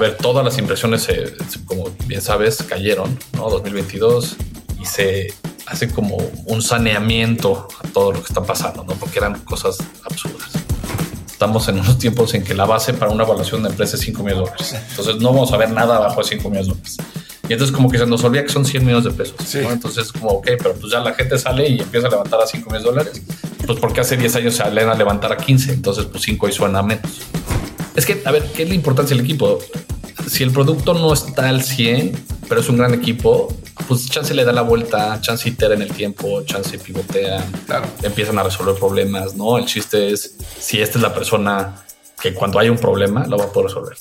ver, todas las inversiones, como bien sabes, cayeron, ¿no? 2022 y se hace como un saneamiento a todo lo que está pasando, ¿no? Porque eran cosas absurdas. Estamos en unos tiempos en que la base para una evaluación de empresa es 5 millones de dólares. Entonces no vamos a ver nada abajo de 5 millones de dólares. Y entonces como que se nos olvida que son 100 millones de pesos. Entonces como, ok, pero pues ya la gente sale y empieza a levantar a 5 millones de dólares. Pues porque hace 10 años se salen a levantar a 15. Entonces pues 5 y suena menos. Es que, a ver, ¿qué es la importancia del equipo? Si el producto no está al 100, pero es un gran equipo, pues chance le da la vuelta, chance itera en el tiempo, chance pivotea, claro. empiezan a resolver problemas, ¿no? El chiste es si esta es la persona que cuando hay un problema lo va a poder resolver.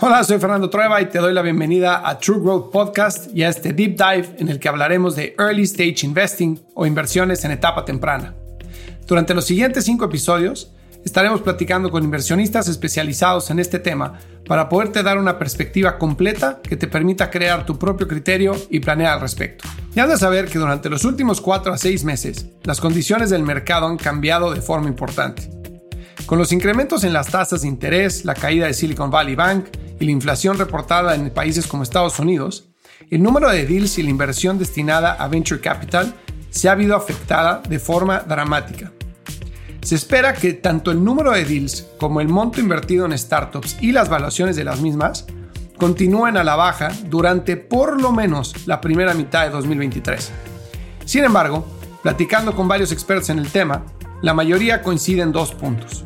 Hola, soy Fernando Trueba y te doy la bienvenida a True Growth Podcast y a este deep dive en el que hablaremos de Early Stage Investing o inversiones en etapa temprana. Durante los siguientes cinco episodios estaremos platicando con inversionistas especializados en este tema para poderte dar una perspectiva completa que te permita crear tu propio criterio y planear al respecto. Y has de saber que durante los últimos cuatro a seis meses, las condiciones del mercado han cambiado de forma importante. Con los incrementos en las tasas de interés, la caída de Silicon Valley Bank y la inflación reportada en países como Estados Unidos, el número de deals y la inversión destinada a venture capital se ha visto afectada de forma dramática. Se espera que tanto el número de deals como el monto invertido en startups y las valuaciones de las mismas continúen a la baja durante por lo menos la primera mitad de 2023. Sin embargo, platicando con varios expertos en el tema, la mayoría coincide en dos puntos.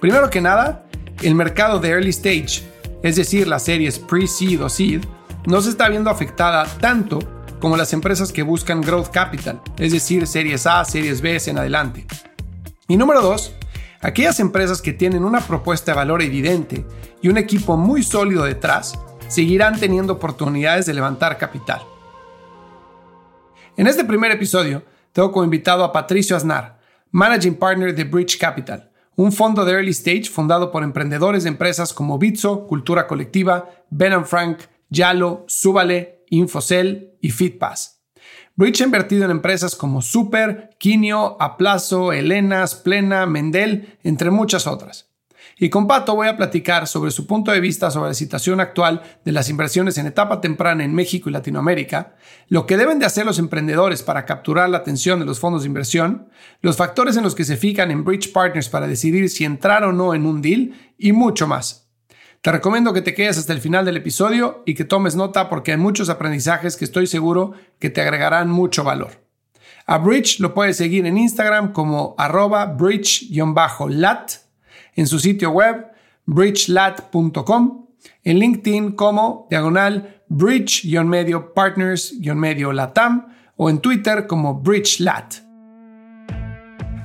Primero que nada, el mercado de early stage es decir, las series pre-seed o seed, no se está viendo afectada tanto como las empresas que buscan growth capital, es decir, series A, series B en adelante. Y número dos, aquellas empresas que tienen una propuesta de valor evidente y un equipo muy sólido detrás, seguirán teniendo oportunidades de levantar capital. En este primer episodio, tengo como invitado a Patricio Aznar, Managing Partner de Bridge Capital, un fondo de early stage fundado por emprendedores de empresas como Bitso, Cultura Colectiva, Ben Frank, Yalo, Súbale, Infocel y FitPass. Bridge ha invertido en empresas como Super, Quinio, Aplazo, Elenas, Plena, Mendel, entre muchas otras. Y con Pato voy a platicar sobre su punto de vista sobre la situación actual de las inversiones en etapa temprana en México y Latinoamérica, lo que deben de hacer los emprendedores para capturar la atención de los fondos de inversión, los factores en los que se fijan en Bridge Partners para decidir si entrar o no en un deal y mucho más. Te recomiendo que te quedes hasta el final del episodio y que tomes nota porque hay muchos aprendizajes que estoy seguro que te agregarán mucho valor. A Bridge lo puedes seguir en Instagram como arroba bridge-lat en su sitio web bridgelat.com, en LinkedIn como diagonal bridge-medio partners-medio latam o en Twitter como bridgelat.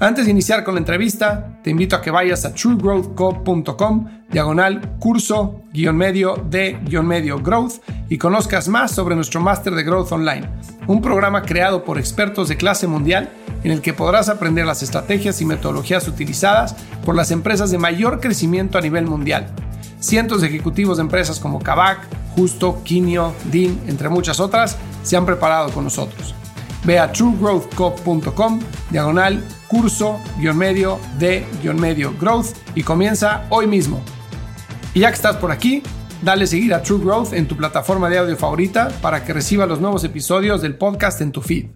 Antes de iniciar con la entrevista, te invito a que vayas a truegrowthco.com, diagonal curso, guion medio de guion medio growth y conozcas más sobre nuestro máster de Growth Online, un programa creado por expertos de clase mundial en el que podrás aprender las estrategias y metodologías utilizadas por las empresas de mayor crecimiento a nivel mundial. Cientos de ejecutivos de empresas como Kavak, Justo, Quinio, Dean, entre muchas otras, se han preparado con nosotros. Ve a truegrowthco.com, diagonal curso, guion medio, de, guion medio, growth y comienza hoy mismo. Y ya que estás por aquí, dale seguir a True Growth en tu plataforma de audio favorita para que reciba los nuevos episodios del podcast en tu feed.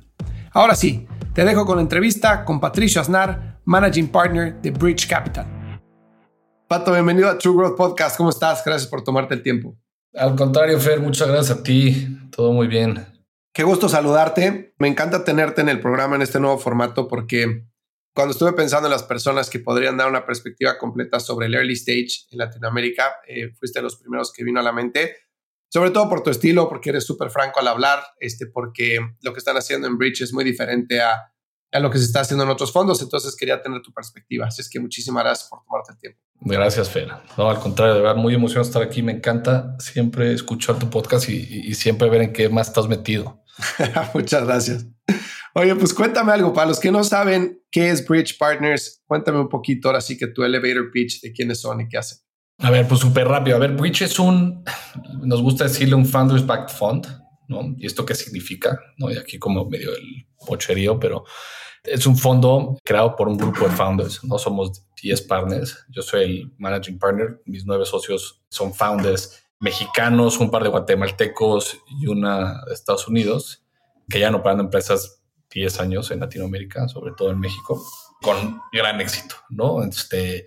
Ahora sí, te dejo con la entrevista con Patricio Aznar, Managing Partner de Bridge Capital. Pato, bienvenido a True Growth Podcast. ¿Cómo estás? Gracias por tomarte el tiempo. Al contrario, Fer, muchas gracias a ti. Todo muy bien. Qué gusto saludarte. Me encanta tenerte en el programa en este nuevo formato porque cuando estuve pensando en las personas que podrían dar una perspectiva completa sobre el early stage en Latinoamérica, eh, fuiste de los primeros que vino a la mente, sobre todo por tu estilo, porque eres súper franco al hablar, este, porque lo que están haciendo en Bridge es muy diferente a, a, lo que se está haciendo en otros fondos, entonces quería tener tu perspectiva. Así es que muchísimas gracias por tomarte el tiempo. Gracias, Fer. No, al contrario, de verdad, muy emocionado estar aquí. Me encanta siempre escuchar tu podcast y, y siempre ver en qué más estás metido. Muchas gracias. Oye, pues cuéntame algo. Para los que no saben qué es Bridge Partners, cuéntame un poquito ahora sí que tu elevator pitch de quiénes son y qué hacen. A ver, pues súper rápido. A ver, Bridge es un, nos gusta decirle un Founders Backed Fund. ¿no? ¿Y esto qué significa? ¿No? Y aquí como medio el pocherío, pero es un fondo creado por un grupo de founders, ¿no? Somos 10 partners, yo soy el managing partner, mis nueve socios son founders mexicanos, un par de guatemaltecos y una de Estados Unidos, que ya no operan empresas 10 años en Latinoamérica, sobre todo en México, con gran éxito, ¿no? Este,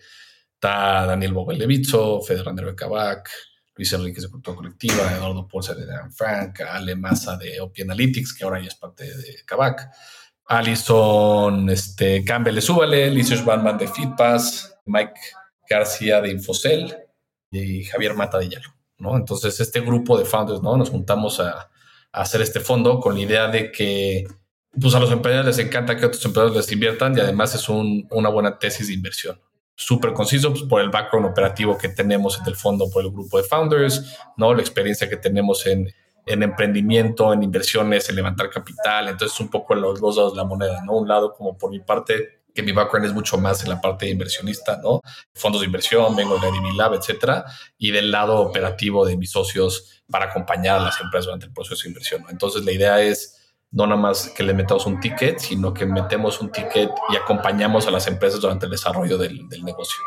está Daniel Bogelevizzo, Fede Randero de Cabac, Luis Enrique de Cultura Colectiva, Eduardo Ponce de Dan Frank, Ale Massa de OP Analytics, que ahora ya es parte de Cabac, Alison este, Campbell de Súbale, Licious Banman de Fitpass, Mike García de Infocel y Javier Mata de Yalo. ¿No? Entonces, este grupo de founders, ¿no? Nos juntamos a, hacer este fondo con la idea de que pues, a los emprendedores les encanta que otros emprendedores les inviertan y además es un, una buena tesis de inversión. Súper conciso pues, por el background operativo que tenemos en el fondo, por el grupo de founders, ¿no? La experiencia que tenemos en, en emprendimiento, en inversiones, en levantar capital. Entonces, un poco los dos lados de la moneda, ¿no? Un lado, como por mi parte, que mi background es mucho más en la parte de inversionista, ¿no? Fondos de inversión, vengo de IDB Lab, etcétera, y del lado operativo de mis socios para acompañar a las empresas durante el proceso de inversión. Entonces, la idea es no nada más que le metamos un ticket, sino que metemos un ticket y acompañamos a las empresas durante el desarrollo del, del negocio.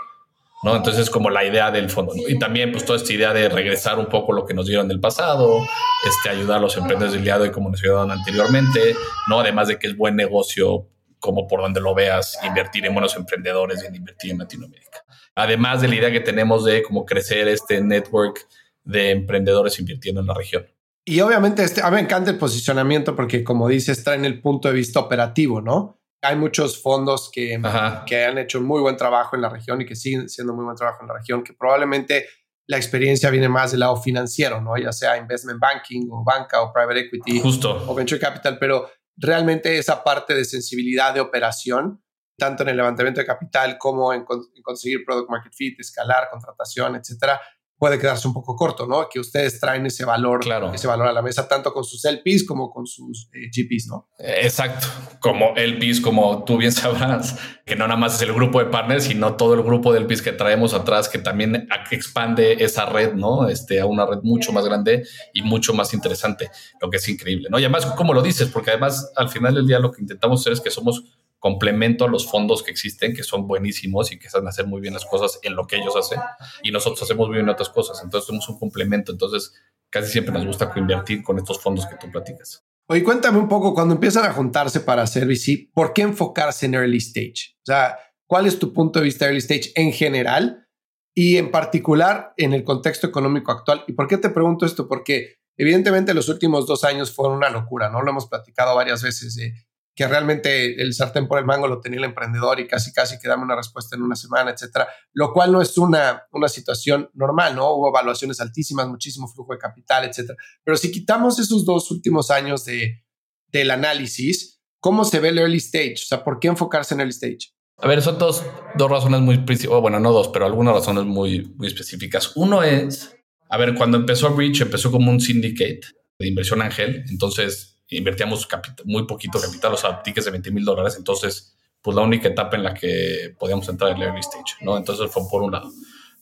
¿no? Entonces, como la idea del fondo. Y también, pues, toda esta idea de regresar un poco lo que nos dieron del pasado, este, ayudar a los emprendedores del día y como nos ayudaron anteriormente, ¿no? Además de que es buen negocio como por donde lo veas, invertir en buenos emprendedores y en invertir en Latinoamérica. Además de la idea que tenemos de cómo crecer este network de emprendedores invirtiendo en la región. Y obviamente este, a mí me encanta el posicionamiento porque como dices, traen el punto de vista operativo, ¿no? Hay muchos fondos que, que han hecho muy buen trabajo en la región y que siguen siendo muy buen trabajo en la región, que probablemente la experiencia viene más del lado financiero, ¿no? Ya sea investment banking o banca o private equity Justo. o venture capital, pero realmente esa parte de sensibilidad de operación, tanto en el levantamiento de capital como en, conseguir product market fit, escalar, contratación, etcétera, puede quedarse un poco corto, ¿no? Que ustedes traen ese valor, ese valor a la mesa, tanto con sus LPs como con sus eh, GPs, ¿no? Exacto, como LPs, como tú bien sabrás, que no nada más es el grupo de partners, sino todo el grupo de LPs que traemos atrás, que también expande esa red, ¿no? Este, a una red mucho más grande y mucho más interesante, lo que es increíble, ¿no? Y además, como lo dices, porque además al final del día lo que intentamos hacer es que somos complemento a los fondos que existen, que son buenísimos y que saben hacer muy bien las cosas en lo que ellos hacen, y nosotros hacemos muy bien otras cosas. Entonces somos un complemento. Entonces casi siempre nos gusta invertir con estos fondos que tú platicas. Oye, cuéntame un poco, cuando empiezan a juntarse para hacer VC, ¿por qué enfocarse en early stage? O sea, ¿cuál es tu punto de vista early stage en general y en particular en el contexto económico actual? ¿Y por qué te pregunto esto? Porque evidentemente los últimos dos años fueron una locura, ¿no? Lo hemos platicado varias veces. de que realmente el sartén por el mango lo tenía el emprendedor y casi casi que una respuesta en una semana, etcétera, lo cual no es una, una situación normal, ¿no? Hubo evaluaciones altísimas, muchísimo flujo de capital, etcétera. Pero si quitamos esos dos últimos años de, del análisis, ¿cómo se ve el early stage? O sea, ¿por qué enfocarse en el stage? A ver, son dos, dos razones muy principales, bueno, no dos, pero algunas razones muy, muy específicas. Uno es, a ver, cuando empezó Reach, empezó como un syndicate de inversión ángel, entonces invertíamos muy poquito capital, o sea, tickets de 20 mil dólares. Entonces, pues la única etapa en la que podíamos entrar en el early stage, ¿no? Entonces fue por un lado.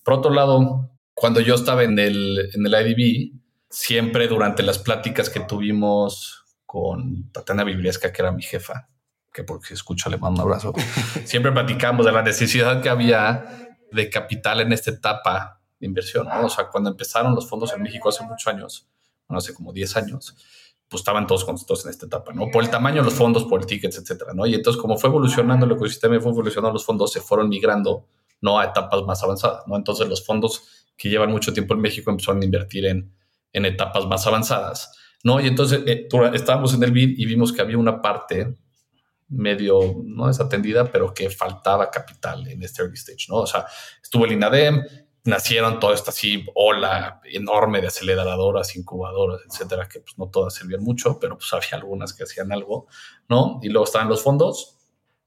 Por otro lado, cuando yo estaba en el, en el IDB, siempre durante las pláticas que tuvimos con Tatiana Bibliesca, que era mi jefa, que porque escucha le mando un abrazo, siempre platicamos de la necesidad que había de capital en esta etapa de inversión, ¿no? O sea, cuando empezaron los fondos en México hace muchos años, bueno, hace como 10 años, pues estaban todos contentos en esta etapa, ¿no? Por el tamaño de los fondos, por el tickets, etcétera, ¿no? Y entonces, como fue evolucionando el ecosistema y fue evolucionando los fondos, se fueron migrando, ¿no? A etapas más avanzadas, ¿no? Entonces, los fondos que llevan mucho tiempo en México empezaron a invertir en, en etapas más avanzadas, ¿no? Y entonces, eh, estábamos en el BID y vimos que había una parte medio no desatendida, pero que faltaba capital en este early stage, ¿no? O sea, estuvo el INADEM, nacieron toda esta así ola enorme de aceleradoras, incubadoras, etcétera, que pues no todas servían mucho, pero pues había algunas que hacían algo, ¿no? Y luego estaban los fondos.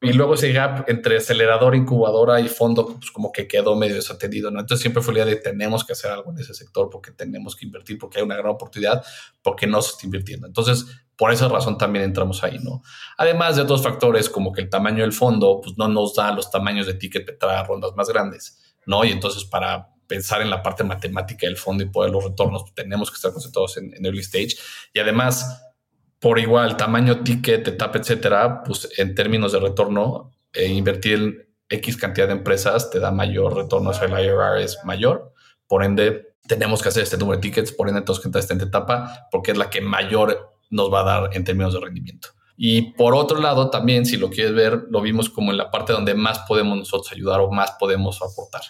Y luego ese gap entre acelerador, incubadora y fondo, pues como que quedó medio desatendido, ¿no? Entonces siempre fue la idea de tenemos que hacer algo en ese sector porque tenemos que invertir, porque hay una gran oportunidad, porque no se está invirtiendo. Entonces, por esa razón también entramos ahí, ¿no? Además de otros factores como que el tamaño del fondo, pues no nos da los tamaños de ticket para rondas más grandes. ¿No? Y entonces para pensar en la parte matemática del fondo y poder los retornos, tenemos que estar concentrados en, early stage. Y además, por igual, tamaño, ticket, etapa, etcétera, pues en términos de retorno, eh, invertir en X cantidad de empresas te da mayor retorno, o sea, el IRR es mayor. Por ende, tenemos que hacer este número de tickets, por ende, tenemos que entrar esta etapa porque es la que mayor nos va a dar en términos de rendimiento. Y por otro lado, también, si lo quieres ver, lo vimos como en la parte donde más podemos nosotros ayudar o más podemos aportar.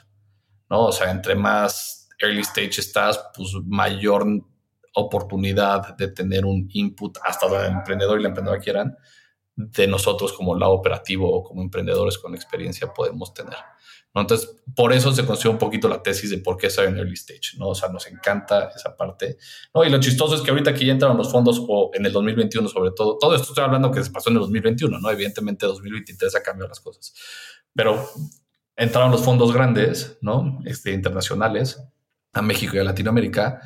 ¿no? O sea, entre más early stage estás, pues mayor oportunidad de tener un input hasta el emprendedor y la emprendedora quieran de nosotros como lado operativo o como emprendedores con experiencia podemos tener. Entonces, por eso se construyó un poquito la tesis de por qué estar en early stage, ¿no? O sea, nos encanta esa parte, ¿no? Y lo chistoso es que ahorita que ya entraron los fondos, o en el 2021 sobre todo, todo esto estoy hablando que se pasó en el 2021, ¿no? Evidentemente 2023 ha cambiado las cosas, pero entraron los fondos grandes, ¿no? Este, internacionales a México y a Latinoamérica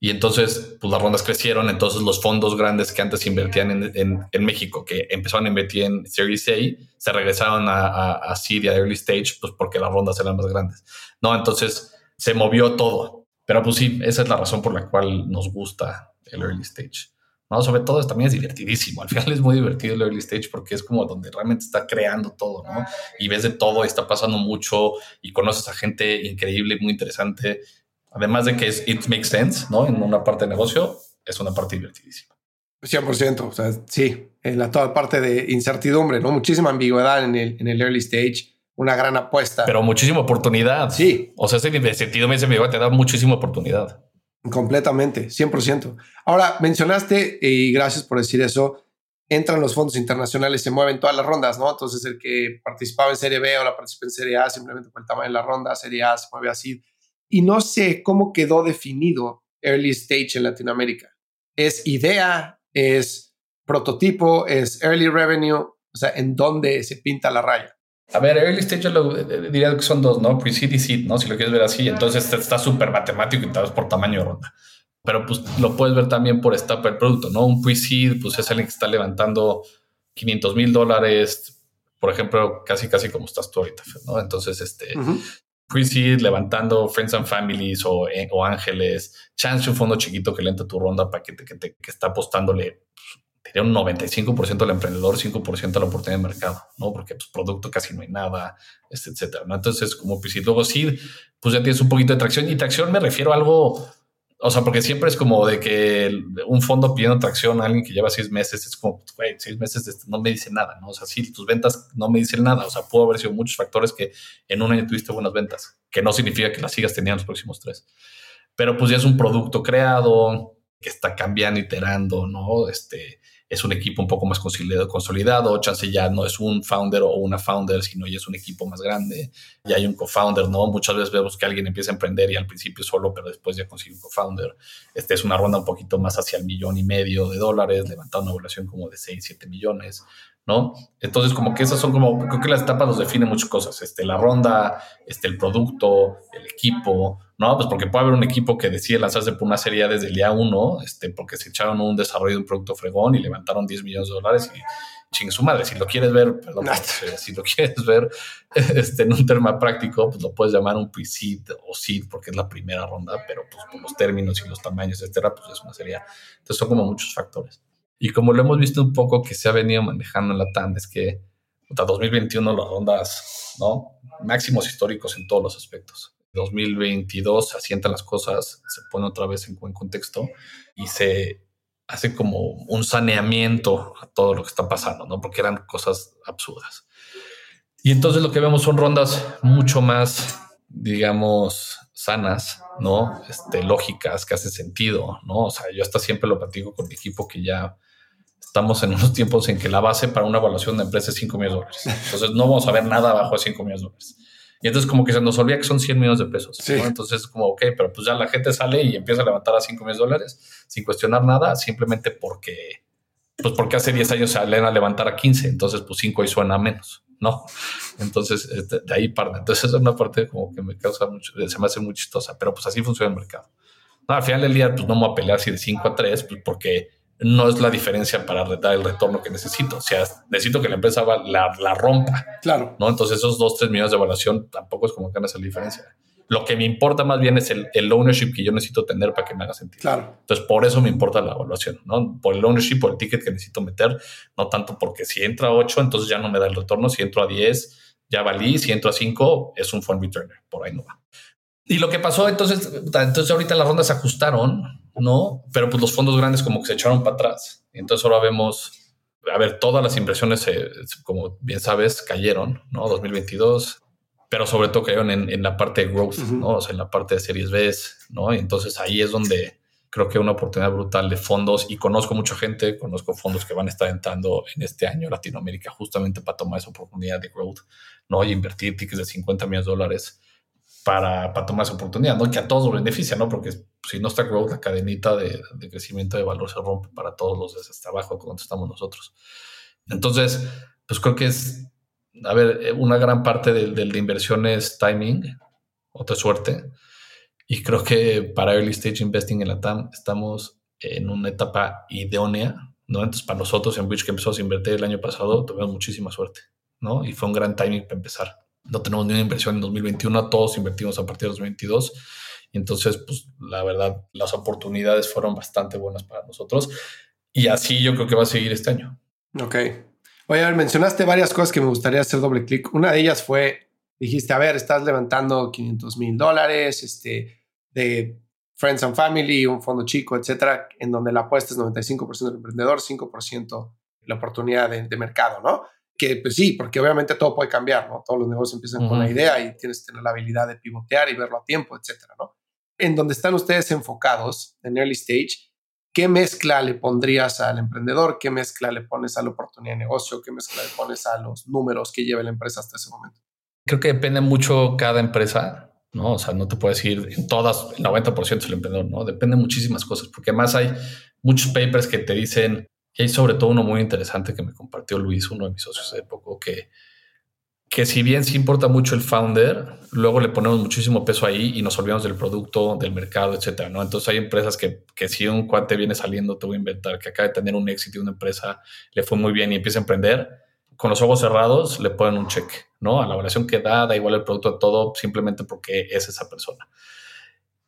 y entonces, pues las rondas crecieron. Entonces, los fondos grandes que antes invertían en, México, que empezaron a invertir en Series A, se regresaron a, a, a Seed a Early Stage, pues porque las rondas eran más grandes. No, entonces se movió todo. Pero pues sí, esa es la razón por la cual nos gusta el Early Stage. No, sobre todo también es divertidísimo. Al final es muy divertido el early stage porque es como donde realmente está creando todo, ¿no? Y ves de todo está pasando mucho y conoces a gente increíble, muy interesante además de que es, it makes sense, ¿no? En una parte de negocio, es una parte divertidísima. 100%, o sea, sí, en la toda parte de incertidumbre, ¿no? Muchísima ambigüedad en el, en el early stage, una gran apuesta. Pero muchísima oportunidad. Sí. O sea, ese sentido ese ambigüedad te da muchísima oportunidad. Completamente, 100%. Ahora, mencionaste, y gracias por decir eso, entran los fondos internacionales, se mueven todas las rondas, ¿no? Entonces, el que participaba en Serie B o la participa en Serie A, simplemente por el tamaño de la ronda, Serie A se mueve así y no sé cómo quedó definido early stage en Latinoamérica. ¿Es idea? ¿Es prototipo? ¿Es early revenue? O sea, ¿en dónde se pinta la raya? A ver, early stage yo lo, eh, diría que son dos, ¿no? Pre-seed y seed, ¿no? Si lo quieres ver así, entonces está súper matemático y tal vez por tamaño de ronda. Pero pues lo puedes ver también por etapa del producto, ¿no? Un pre-seed, pues es alguien que está levantando 500 mil dólares, por ejemplo, casi, casi como estás tú ahorita, ¿no? Entonces, este, pre-seed, levantando Friends and Families o, eh, o, Ángeles, chance un fondo chiquito que le entra tu ronda para que, te, que, te, que está apostándole, diría un 95% al emprendedor, 5% a la oportunidad de mercado, ¿no? Porque pues producto casi no hay nada, este, etcétera, ¿no? Entonces, como pre-seed, luego seed, pues ya tienes un poquito de tracción y tracción me refiero a algo o sea, porque siempre es como de que un fondo pidiendo tracción a alguien que lleva seis meses, es como, güey, seis meses no me dice nada, ¿no? O sea, sí, tus ventas no me dicen nada. O sea, pudo haber sido muchos factores que en un año tuviste buenas ventas, que no significa que las sigas teniendo los próximos tres. Pero pues ya es un producto creado, que está cambiando, iterando, ¿no? Este, es un equipo un poco más consolidado, chance ya no es un founder o una founder, sino ya es un equipo más grande, ya hay un co-founder, ¿no? Muchas veces vemos que alguien empieza a emprender y al principio solo, pero después ya consigue un co-founder. Este es una ronda un poquito más hacia el millón y medio de dólares, levantando una evaluación como de 6, 7 millones. ¿No? Entonces, como que esas son como, creo que las etapas nos definen muchas cosas, este, la ronda, este, el producto, el equipo, ¿no? Pues porque puede haber un equipo que decide lanzarse por una serie desde el día uno, este, porque se echaron un desarrollo de un producto fregón y levantaron 10 millones de dólares y chingue su madre. Si lo quieres ver, perdón, si lo quieres ver este, en un término práctico, pues lo puedes llamar un pre-seed o seed porque es la primera ronda, pero pues por los términos y los tamaños, etcétera, pues es una serie. Entonces son como muchos factores. Y como lo hemos visto un poco que se ha venido manejando en la TAM, es que hasta 2021 las rondas, ¿no? Máximos históricos en todos los aspectos. 2022 se asientan las cosas, se pone otra vez en buen contexto y se hace como un saneamiento a todo lo que está pasando, ¿no? Porque eran cosas absurdas. Y entonces lo que vemos son rondas mucho más, digamos, sanas, ¿no? Este, lógicas, que hacen sentido, ¿no? O sea, yo hasta siempre lo platico con mi equipo que ya estamos en unos tiempos en que la base para una evaluación de empresa es 5 millones de dólares. Entonces no vamos a ver nada abajo de 5 millones de dólares. Y entonces como que se nos olvida que son 100 millones de pesos. Entonces como, ok, pero pues ya la gente sale y empieza a levantar a 5 millones de dólares sin cuestionar nada, simplemente porque, pues porque hace 10 años se salen a levantar a 15, entonces pues 5 y suena menos, ¿no? Entonces este, de ahí parte. Entonces es una parte como que me causa mucho, se me hace muy chistosa, pero pues así funciona el mercado. No, al final del día pues no me voy a pelear si de 5 a 3, pues porque no es la diferencia para dar el retorno que necesito. O sea, necesito que la empresa la, la rompa. Claro. ¿no? Entonces, esos dos, tres millones de evaluación tampoco es como que hagan esa diferencia. Lo que me importa más bien es el, el, ownership que yo necesito tener para que me haga sentido. Claro. Entonces, por eso me importa la evaluación, ¿no? Por el ownership, por el ticket que necesito meter, no tanto porque si entra a 8, entonces ya no me da el retorno. Si entro a 10, ya valí. Si entro a 5, es un fund returner. Por ahí no va. Y lo que pasó, entonces, entonces ahorita las rondas se ajustaron, ¿no? Pero pues los fondos grandes como que se echaron para atrás. Entonces ahora vemos, a ver, todas las inversiones, como bien sabes, cayeron, ¿no? 2022 pero sobre todo cayeron en, en la parte de growth, ¿no? O sea, en la parte de series B, ¿no? Y entonces ahí es donde creo que hay una oportunidad brutal de fondos y conozco mucha gente, conozco fondos que van a estar entrando en este año Latinoamérica justamente para tomar esa oportunidad de growth, ¿no? Y invertir tickets de 50 millones de dólares para, para tomar esa oportunidad, ¿no? Que a todos beneficia, ¿no? Porque si no está growth, la cadenita de, de crecimiento de valor se rompe para todos los desde hasta abajo cuando estamos nosotros. Entonces, pues creo que es a ver, eh, una gran parte del, de inversión es timing, otra suerte. Y creo que para early stage investing en la TAM estamos en una etapa idónea, ¿no? Entonces, para nosotros en Bridge que empezamos a invertir el año pasado, tuvimos muchísima suerte, ¿no? Y fue un gran timing para empezar. No tenemos ni una inversión en 2021, todos invertimos a partir de 2022. Y entonces, pues la verdad, las oportunidades fueron bastante buenas para nosotros. Y así yo creo que va a seguir este año. Ok. Oye, a ver, mencionaste varias cosas que me gustaría hacer doble clic. Una de ellas fue, dijiste, a ver, estás levantando 500 mil dólares este, de Friends and Family, un fondo chico, etcétera, en donde la apuesta es 95% del emprendedor, 5% la oportunidad de, mercado, ¿no? Que pues sí, porque obviamente todo puede cambiar, ¿no? Todos los negocios empiezan con la idea y tienes que tener la habilidad de pivotear y verlo a tiempo, etcétera, ¿no? En donde están ustedes enfocados en early stage, ¿qué mezcla le pondrías al emprendedor? ¿Qué mezcla le pones a la oportunidad de negocio? ¿Qué mezcla le pones a los números que lleva la empresa hasta ese momento? Creo que depende mucho cada empresa, ¿no? O sea, no te puedes decir en todas, el 90% es el emprendedor, ¿no? Depende de muchísimas cosas, porque además hay muchos papers que te dicen, y hay sobre todo uno muy interesante que me compartió Luis, uno de mis socios de poco, que que si bien sí importa mucho el founder, luego le ponemos muchísimo peso ahí y nos olvidamos del producto, del mercado, etcétera, ¿no? Entonces hay empresas que, que si un cuate viene saliendo, te voy a inventar, que acaba de tener un éxito de una empresa, le fue muy bien y empieza a emprender, con los ojos cerrados le ponen un check, ¿no? A la evaluación que da, da igual el producto a todo, simplemente porque es esa persona.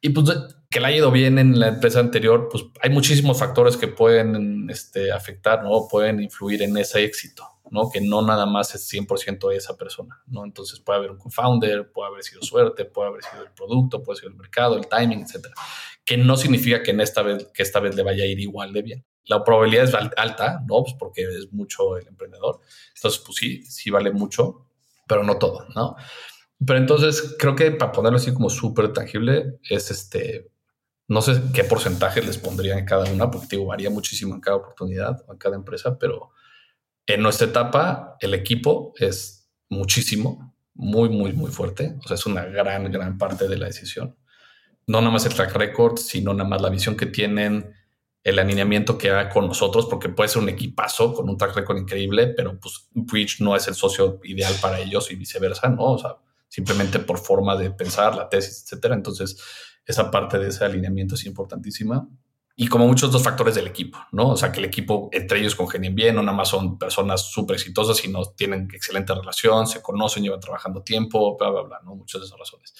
Y pues que le ha ido bien en la empresa anterior, pues hay muchísimos factores que pueden este, afectar, ¿no? Pueden influir en ese éxito. ¿no? Que no nada más es 100% de esa persona, ¿no? Entonces puede haber un co-founder, puede haber sido suerte, puede haber sido el producto, puede ser el mercado, el timing, etcétera. Que no significa que en esta vez, que esta vez le vaya a ir igual de bien. La probabilidad es alta, ¿no? Pues porque es mucho el emprendedor. Entonces, pues sí, sí vale mucho, pero no todo, ¿no? Pero entonces creo que para ponerlo así como súper tangible es este, no sé qué porcentaje les pondría en cada una, porque varía muchísimo en cada oportunidad o en cada empresa, pero en nuestra etapa, el equipo es muchísimo, muy, muy, muy fuerte. O sea, es una gran, gran parte de la decisión. No nada más el track record, sino nada más la visión que tienen, el alineamiento que haga con nosotros, porque puede ser un equipazo con un track record increíble, pero pues Bridge no es el socio ideal para ellos y viceversa, ¿no? O sea, simplemente por forma de pensar, la tesis, etcétera. Entonces, esa parte de ese alineamiento es importantísima y como muchos otros factores del equipo, ¿no? O sea, que el equipo entre ellos congenien bien, no nada más son personas súper exitosas, sino tienen excelente relación, se conocen, llevan trabajando tiempo, bla, bla, bla, ¿no? Muchas de esas razones.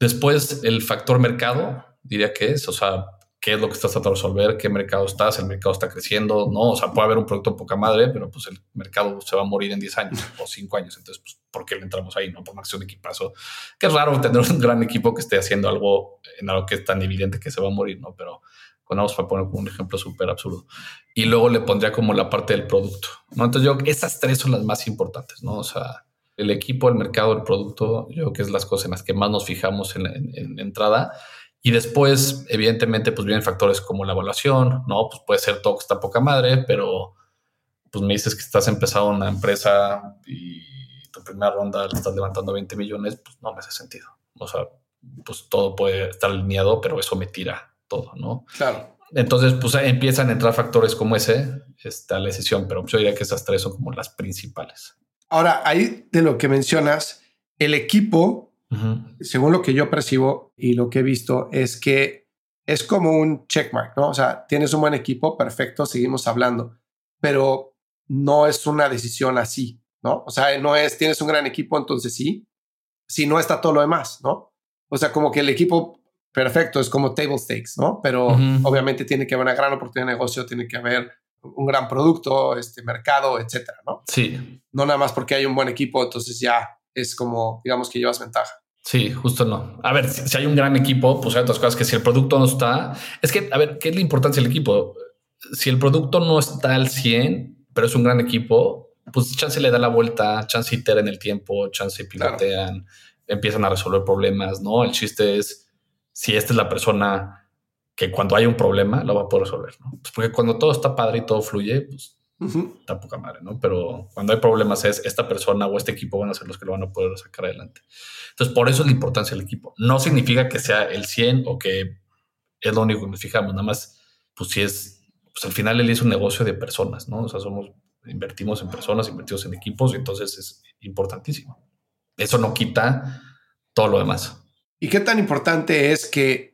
Después, el factor mercado, diría que es, o sea, qué es lo que estás tratando de resolver, qué mercado estás, el mercado está creciendo, ¿no? O sea, puede haber un producto poca madre, pero pues el mercado se va a morir en 10 años o 5 años, entonces, pues, ¿por qué le entramos ahí? No, por más que sea un equipazo, que es raro tener un gran equipo que esté haciendo algo en algo que es tan evidente que se va a morir, ¿no? Pero vamos a poner como un ejemplo súper absurdo. Y luego le pondría como la parte del producto. ¿no? Entonces yo, esas tres son las más importantes, ¿no? O sea, el equipo, el mercado, el producto, yo creo que es las cosas en las que más nos fijamos en, en, entrada. Y después, evidentemente, pues vienen factores como la evaluación, ¿no? Pues puede ser todo que está poca madre, pero pues me dices que estás empezando una empresa y tu primera ronda le estás levantando 20 millones, pues no me hace sentido. O sea, pues todo puede estar alineado, pero eso me tira todo, ¿no? Claro. Entonces, pues empiezan a entrar factores como ese este, a la decisión, pero yo diría que esas tres son como las principales. Ahora, ahí de lo que mencionas, el equipo, según lo que yo percibo y lo que he visto, es que es como un checkmark, ¿no? O sea, tienes un buen equipo, perfecto, seguimos hablando, pero no es una decisión así, ¿no? O sea, no es, tienes un gran equipo, entonces sí, si no está todo lo demás, ¿no? o sea, como que el equipo perfecto es como table stakes, ¿no? Pero obviamente tiene que haber una gran oportunidad de negocio, tiene que haber un gran producto, este mercado, etcétera, ¿no? Sí. No nada más porque hay un buen equipo, entonces ya es como, digamos que llevas ventaja. Sí, justo no. A ver, si, hay un gran equipo, pues hay otras cosas que si el producto no está, es que, a ver, ¿qué es la importancia del equipo? Si el producto no está al 100, pero es un gran equipo, pues chance le da la vuelta, chance itera en el tiempo, chance pilotean, empiezan a resolver problemas, ¿no? El chiste es si esta es la persona que cuando hay un problema lo va a poder resolver, ¿no? Pues porque cuando todo está padre y todo fluye, pues está poca madre, ¿no? Pero cuando hay problemas es esta persona o este equipo van a ser los que lo van a poder sacar adelante. Entonces, por eso es la importancia del equipo. No significa que sea el 100 o que es lo único que nos fijamos, nada más, pues si es, pues al final él es un negocio de personas, ¿no? O sea, somos, invertimos en personas, invertimos en equipos y entonces es importantísimo. Eso no quita todo lo demás. ¿Y qué tan importante es que,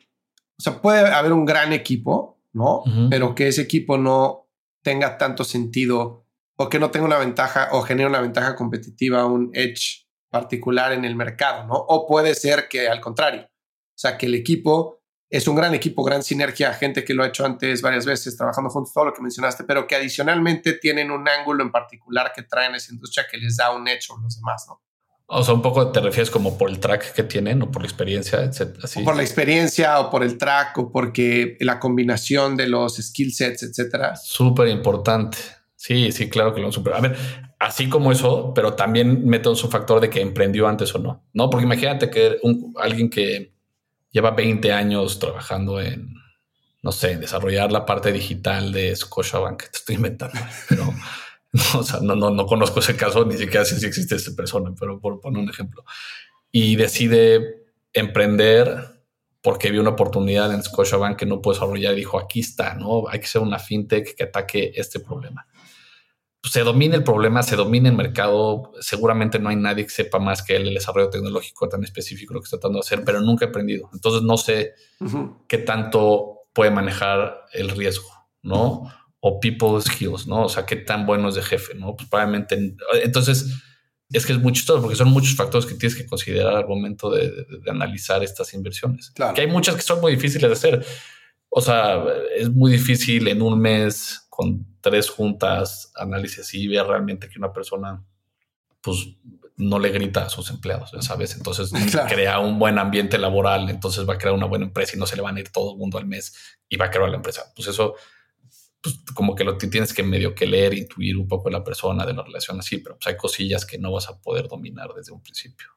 o sea, puede haber un gran equipo, ¿no? Pero que ese equipo no tenga tanto sentido o que no tenga una ventaja o genere una ventaja competitiva, un edge particular en el mercado, ¿no? O puede ser que al contrario, o sea, que el equipo es un gran equipo, gran sinergia, gente que lo ha hecho antes varias veces, trabajando juntos, todo lo que mencionaste, pero que adicionalmente tienen un ángulo en particular que traen esa industria que les da un hecho a los demás, ¿no? O sea, un poco te refieres como por el track que tienen o por la experiencia, etcétera. Por la experiencia o por el track o porque la combinación de los skill sets, etcétera. Súper importante. Sí, sí, claro que lo super. A ver, así como eso, pero también meto su factor de que emprendió antes o no, ¿no? Porque imagínate que un, alguien que lleva 20 años trabajando en, no sé, desarrollar la parte digital de Scotiabank, te estoy inventando, pero o sea, no, no, no conozco ese caso, ni siquiera sé si existe esta persona, pero por poner un ejemplo. Y decide emprender porque vio una oportunidad en Scotiabank que no puede desarrollar y dijo, aquí está, ¿no? Hay que ser una fintech que ataque este problema se domina el problema, se domina el mercado. Seguramente no hay nadie que sepa más que el desarrollo tecnológico tan específico lo que está tratando de hacer, pero nunca he aprendido. Entonces no sé qué tanto puede manejar el riesgo, ¿no? O people skills, ¿no? O sea, qué tan bueno es de jefe, ¿no? Pues probablemente. Entonces es que es muy chistoso porque son muchos factores que tienes que considerar al momento de, analizar estas inversiones. Que hay muchas que son muy difíciles de hacer. O sea, es muy difícil en un mes con tres juntas, análisis y ver realmente que una persona pues no le grita a sus empleados, ya sabes. Entonces crea un buen ambiente laboral, entonces va a crear una buena empresa y no se le van a ir todo el mundo al mes y va a crear la empresa. Pues eso, pues como que lo tienes que medio que leer, intuir un poco la persona, de la relación así, pero pues hay cosillas que no vas a poder dominar desde un principio.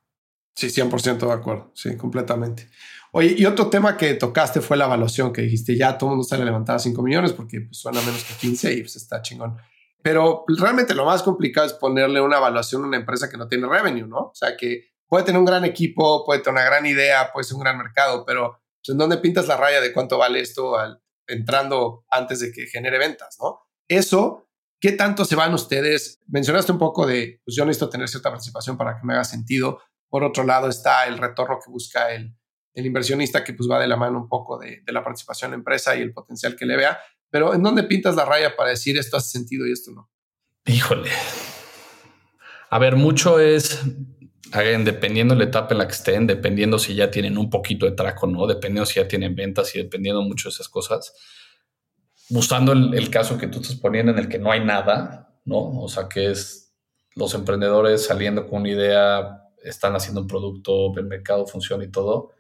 Sí, 100% de acuerdo. Sí, completamente. Oye, y otro tema que tocaste fue la evaluación, que dijiste ya todo el mundo sale a levantar 5 millones porque pues, suena menos que 15 y pues está chingón. Pero realmente lo más complicado es ponerle una evaluación a una empresa que no tiene revenue, ¿no? O sea, que puede tener un gran equipo, puede tener una gran idea, puede ser un gran mercado, pero pues, ¿en dónde pintas la raya de cuánto vale esto al, entrando antes de que genere ventas, ¿no? Eso, ¿qué tanto se van ustedes? Mencionaste un poco de, pues yo necesito tener cierta participación para que me haga sentido, por otro lado está el retorno que busca el, inversionista, que pues va de la mano un poco de, la participación en la empresa y el potencial que le vea. Pero ¿en dónde pintas la raya para decir esto hace sentido y esto no? Híjole. A ver, mucho es, dependiendo de la etapa en la que estén, dependiendo si ya tienen un poquito de traco o no, dependiendo si ya tienen ventas y dependiendo mucho de esas cosas. Buscando el, el caso que tú estás poniendo en el que no hay nada, ¿no? O sea, que es los emprendedores saliendo con una idea están haciendo un producto, el mercado funciona y todo,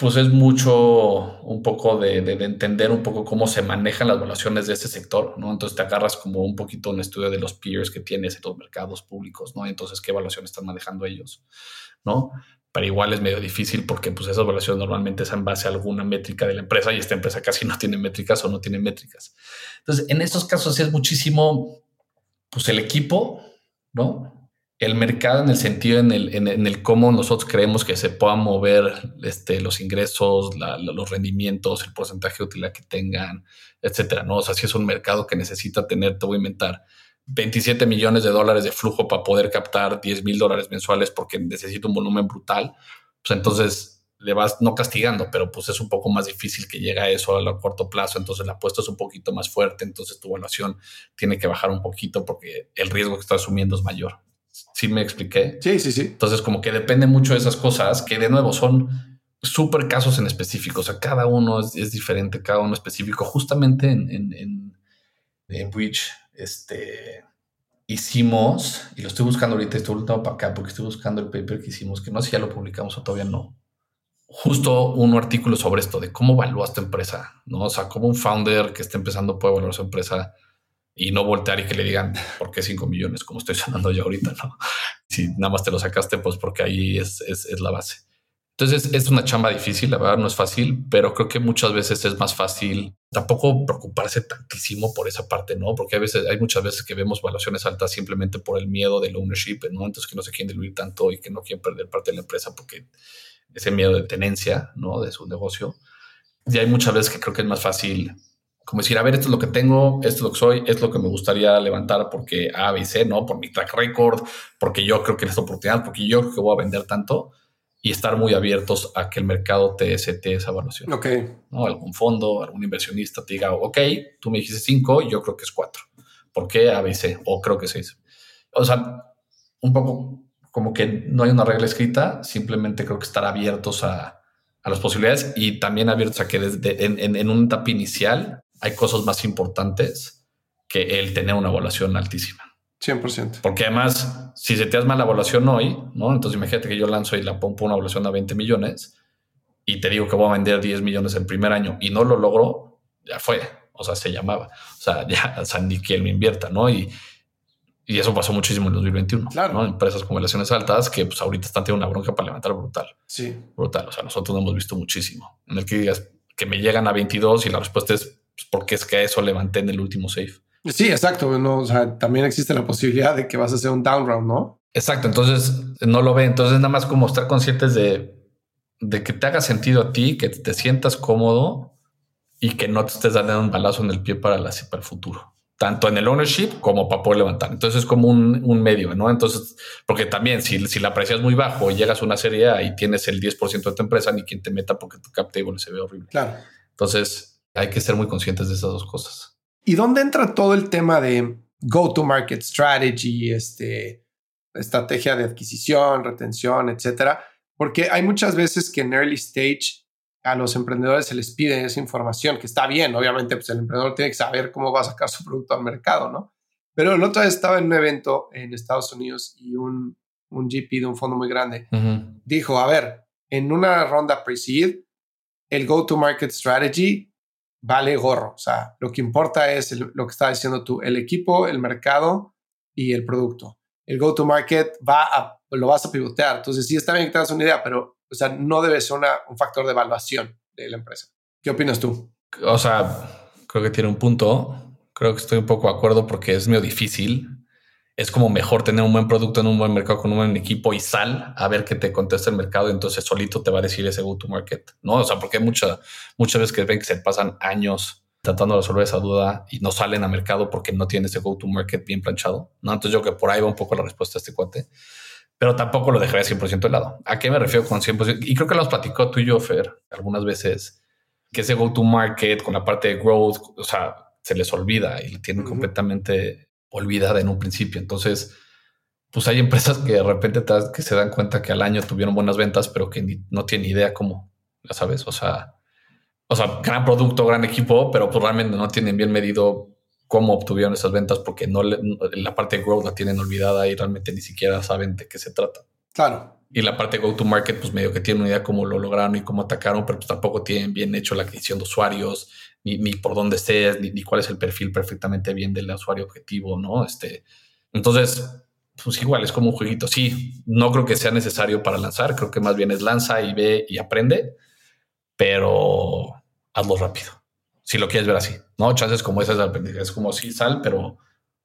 pues es mucho un poco de, entender un poco cómo se manejan las evaluaciones de este sector, ¿no? Entonces te agarras como un poquito un estudio de los peers que tienes en los mercados públicos, ¿no? Entonces, ¿qué evaluación están manejando ellos, ¿no? Pero igual es medio difícil porque pues esas evaluaciones normalmente es en base a alguna métrica de la empresa y esta empresa casi no tiene métricas o no tiene métricas. Entonces, en estos casos es muchísimo, pues el equipo, ¿no? El mercado en el sentido en el, en, el cómo nosotros creemos que se puedan mover este, los ingresos, los rendimientos, el porcentaje de utilidad que tengan, etcétera. ¿no? O sea, si es un mercado que necesita tener, te voy a inventar 27 millones de dólares de flujo para poder captar 10 mil dólares mensuales porque necesita un volumen brutal, pues entonces le vas no castigando, pero pues es un poco más difícil que llegue a eso a, corto plazo, entonces la apuesta es un poquito más fuerte, entonces tu evaluación tiene que bajar un poquito porque el riesgo que estás asumiendo es mayor. ¿Sí me expliqué? Sí, sí, sí. Entonces, como que depende mucho de esas cosas que de nuevo son súper casos en específico. O sea, cada uno es, diferente, cada uno específico. Justamente en, en, en, Bridge, este, hicimos, y lo estoy buscando ahorita, estoy volviendo para acá porque estoy buscando el paper que hicimos, que no sé si ya lo publicamos o todavía no. Justo un artículo sobre esto, de cómo evalúas tu empresa, ¿no? O sea, cómo un founder que está empezando puede evaluar su empresa y no voltear y que le digan por qué 5 millones, como estoy sonando yo ahorita, ¿no? Si nada más te lo sacaste, pues porque ahí es, es, es la base. Entonces es una chamba difícil, la verdad no es fácil, pero creo que muchas veces es más fácil tampoco preocuparse tantísimo por esa parte, ¿no? Porque a veces hay muchas veces que vemos valuaciones altas simplemente por el miedo del ownership, ¿no? Entonces que no se quieren diluir tanto y que no quieren perder parte de la empresa porque ese miedo de tenencia, ¿no? De su negocio. Y hay muchas veces que creo que es más fácil como decir, a ver, esto es lo que tengo, esto es lo que soy, esto es lo que me gustaría levantar porque A, B y C, ¿no? Por mi track record, porque yo creo que esta oportunidad, porque yo creo que voy a vender tanto y estar muy abiertos a que el mercado te sete esa evaluación. Ok. ¿no? Algún fondo, algún inversionista te diga, ok, tú me dijiste cinco, yo creo que es cuatro. ¿Por qué ABC? O creo que seis. O sea, un poco como que no hay una regla escrita, simplemente creo que estar abiertos a, a las posibilidades y también abiertos a que desde en, en, en un etapa inicial hay cosas más importantes que el tener una evaluación altísima. 100%. Porque además, si se te hace mal la evaluación hoy, ¿no? Entonces imagínate que yo lanzo y la pongo una evaluación a 20 millones y te digo que voy a vender 10 millones el primer año y no lo logro, ya fue. O sea, se llamaba. O sea, ya, o sea, ni quien me invierta, ¿no? Y, y eso pasó muchísimo en 2021. Claro. ¿no? Empresas con relaciones altas que pues ahorita están teniendo una bronca para levantar brutal. Sí. Brutal. O sea, nosotros lo hemos visto muchísimo. En el que digas que me llegan a 22 y la respuesta es pues, porque es que a eso levanté en el último safe. Sí, exacto. No, o sea, también existe la posibilidad de que vas a hacer un down round, ¿no? Exacto. Entonces no lo ve. Entonces nada más como estar conscientes de, de que te haga sentido a ti, que te sientas cómodo y que no te estés dando un balazo en el pie para, la, para el futuro. Tanto en el ownership como para poder levantar. Entonces es como un, un medio, ¿no? Entonces, porque también si, si la aprecias muy bajo y llegas a una serie y tienes el 10% de tu empresa, ni quien te meta porque tu cap table se ve horrible. Claro. Entonces hay que ser muy conscientes de esas dos cosas. ¿Y dónde entra todo el tema de go-to-market strategy, este, estrategia de adquisición, retención, etcétera? Porque hay muchas veces que en early stage a los emprendedores se les pide esa información, que está bien, obviamente, pues el emprendedor tiene que saber cómo va a sacar su producto al mercado, ¿no? Pero el otro día estaba en un evento en Estados Unidos y un, un GP de un fondo muy grande uh -huh. dijo, a ver, en una ronda pre-seed, el go-to-market strategy vale gorro. O sea, lo que importa es el, lo que está diciendo tú, el equipo, el mercado y el producto. El go-to-market va a, lo vas a pivotear. Entonces, sí está bien que tengas una idea, pero o sea, no debe ser una, un factor de evaluación de la empresa. ¿Qué opinas tú? O sea, creo que tiene un punto. Creo que estoy un poco de acuerdo porque es medio difícil. Es como mejor tener un buen producto en un buen mercado con un buen equipo y sal a ver qué te contesta el mercado. Y entonces solito te va a decir ese go to market, no? O sea, porque hay mucha, muchas veces que ven que se pasan años tratando de resolver esa duda y no salen a mercado porque no tienen ese go to market bien planchado, no? Entonces yo creo que por ahí va un poco la respuesta a este cuate, pero tampoco lo dejaría 100% de lado. ¿A qué me refiero con 100%? Y creo que lo has platicado tú y yo, Fer, algunas veces, que ese go to market con la parte de growth, o sea, se les olvida y tienen uh -huh. completamente olvidada en un principio. Entonces, pues hay empresas que de repente te, que se dan cuenta que al año tuvieron buenas ventas, pero que ni, no tienen idea cómo, ya sabes, o sea, o sea, gran producto, gran equipo, pero pues realmente no tienen bien medido cómo obtuvieron esas ventas porque no, le, la parte de growth la tienen olvidada y realmente ni siquiera saben de qué se trata. Claro. Y la parte de go to market, pues medio que tienen una idea cómo lo lograron y cómo atacaron, pero pues tampoco tienen bien hecho la adquisición de usuarios, ni, ni por dónde estés, ni, ni, cuál es el perfil perfectamente bien del usuario objetivo, ¿no? Este, entonces, pues igual es como un jueguito. Sí, no creo que sea necesario para lanzar, creo que más bien es lanza y ve y aprende, pero hazlo rápido. Si lo quieres ver así, ¿no? Chances como esas es como si sal, pero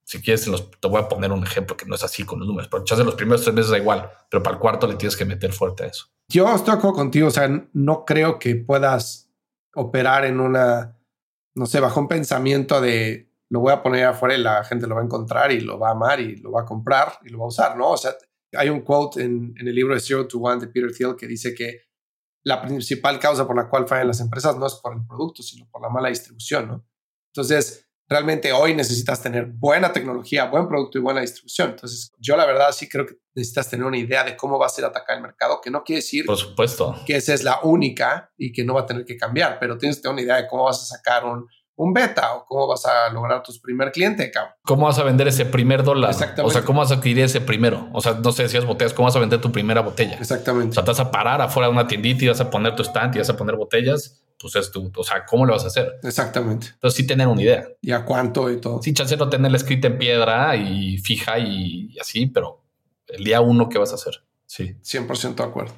si quieres, los, te voy a poner un ejemplo que no es así con los números, pero chances los primeros tres meses da igual, pero para el cuarto le tienes que meter fuerte a eso. Yo estoy de contigo, o sea, no creo que puedas operar en una, no sé, bajo un pensamiento de lo voy a poner afuera y la gente lo va a encontrar y lo va a amar y lo va a comprar y lo va a usar, ¿no? O sea, hay un quote en, el libro de Zero to One de Peter Thiel que dice que la principal causa por la cual fallan las empresas no es por el producto, sino por la mala distribución, ¿no? Entonces, realmente hoy necesitas tener buena tecnología, buen producto y buena distribución. Entonces, yo la verdad sí creo que necesitas tener una idea de cómo va a ser atacar el mercado, que no quiere decir Por supuesto. que esa es la única y que no va a tener que cambiar, pero tienes que tener una idea de cómo vas a sacar un, un beta o cómo vas a lograr tu primer cliente, cabrón. ¿Cómo vas a vender ese primer dólar? Exactamente. O sea, ¿cómo vas a adquirir ese primero? O sea, no sé, si es botellas, ¿cómo vas a vender tu primera botella? O Exactamente. sea, te vas a parar afuera de una tiendita y vas a poner tu stand y vas a poner botellas. Pues es tu, o sea, ¿cómo lo vas a hacer? Exactamente. Entonces sí tener una idea. Y a cuánto y todo. Sí, chance no tenerla escrita en piedra y fija y, y así, pero el día uno, ¿qué vas a hacer? Sí. 100% de acuerdo.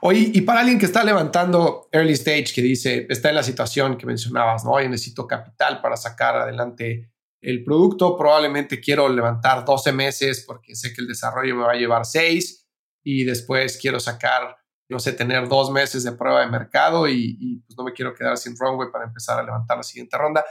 Oye, y para alguien que está levantando early stage, que dice, está en la situación que mencionabas, ¿no? Oye, necesito capital para sacar adelante el producto, probablemente quiero levantar 12 meses porque sé que el desarrollo me va a llevar 6 y después quiero sacar, no sé, tener dos meses de prueba de mercado y, y pues no me quiero quedar sin runway para empezar a levantar la siguiente ronda.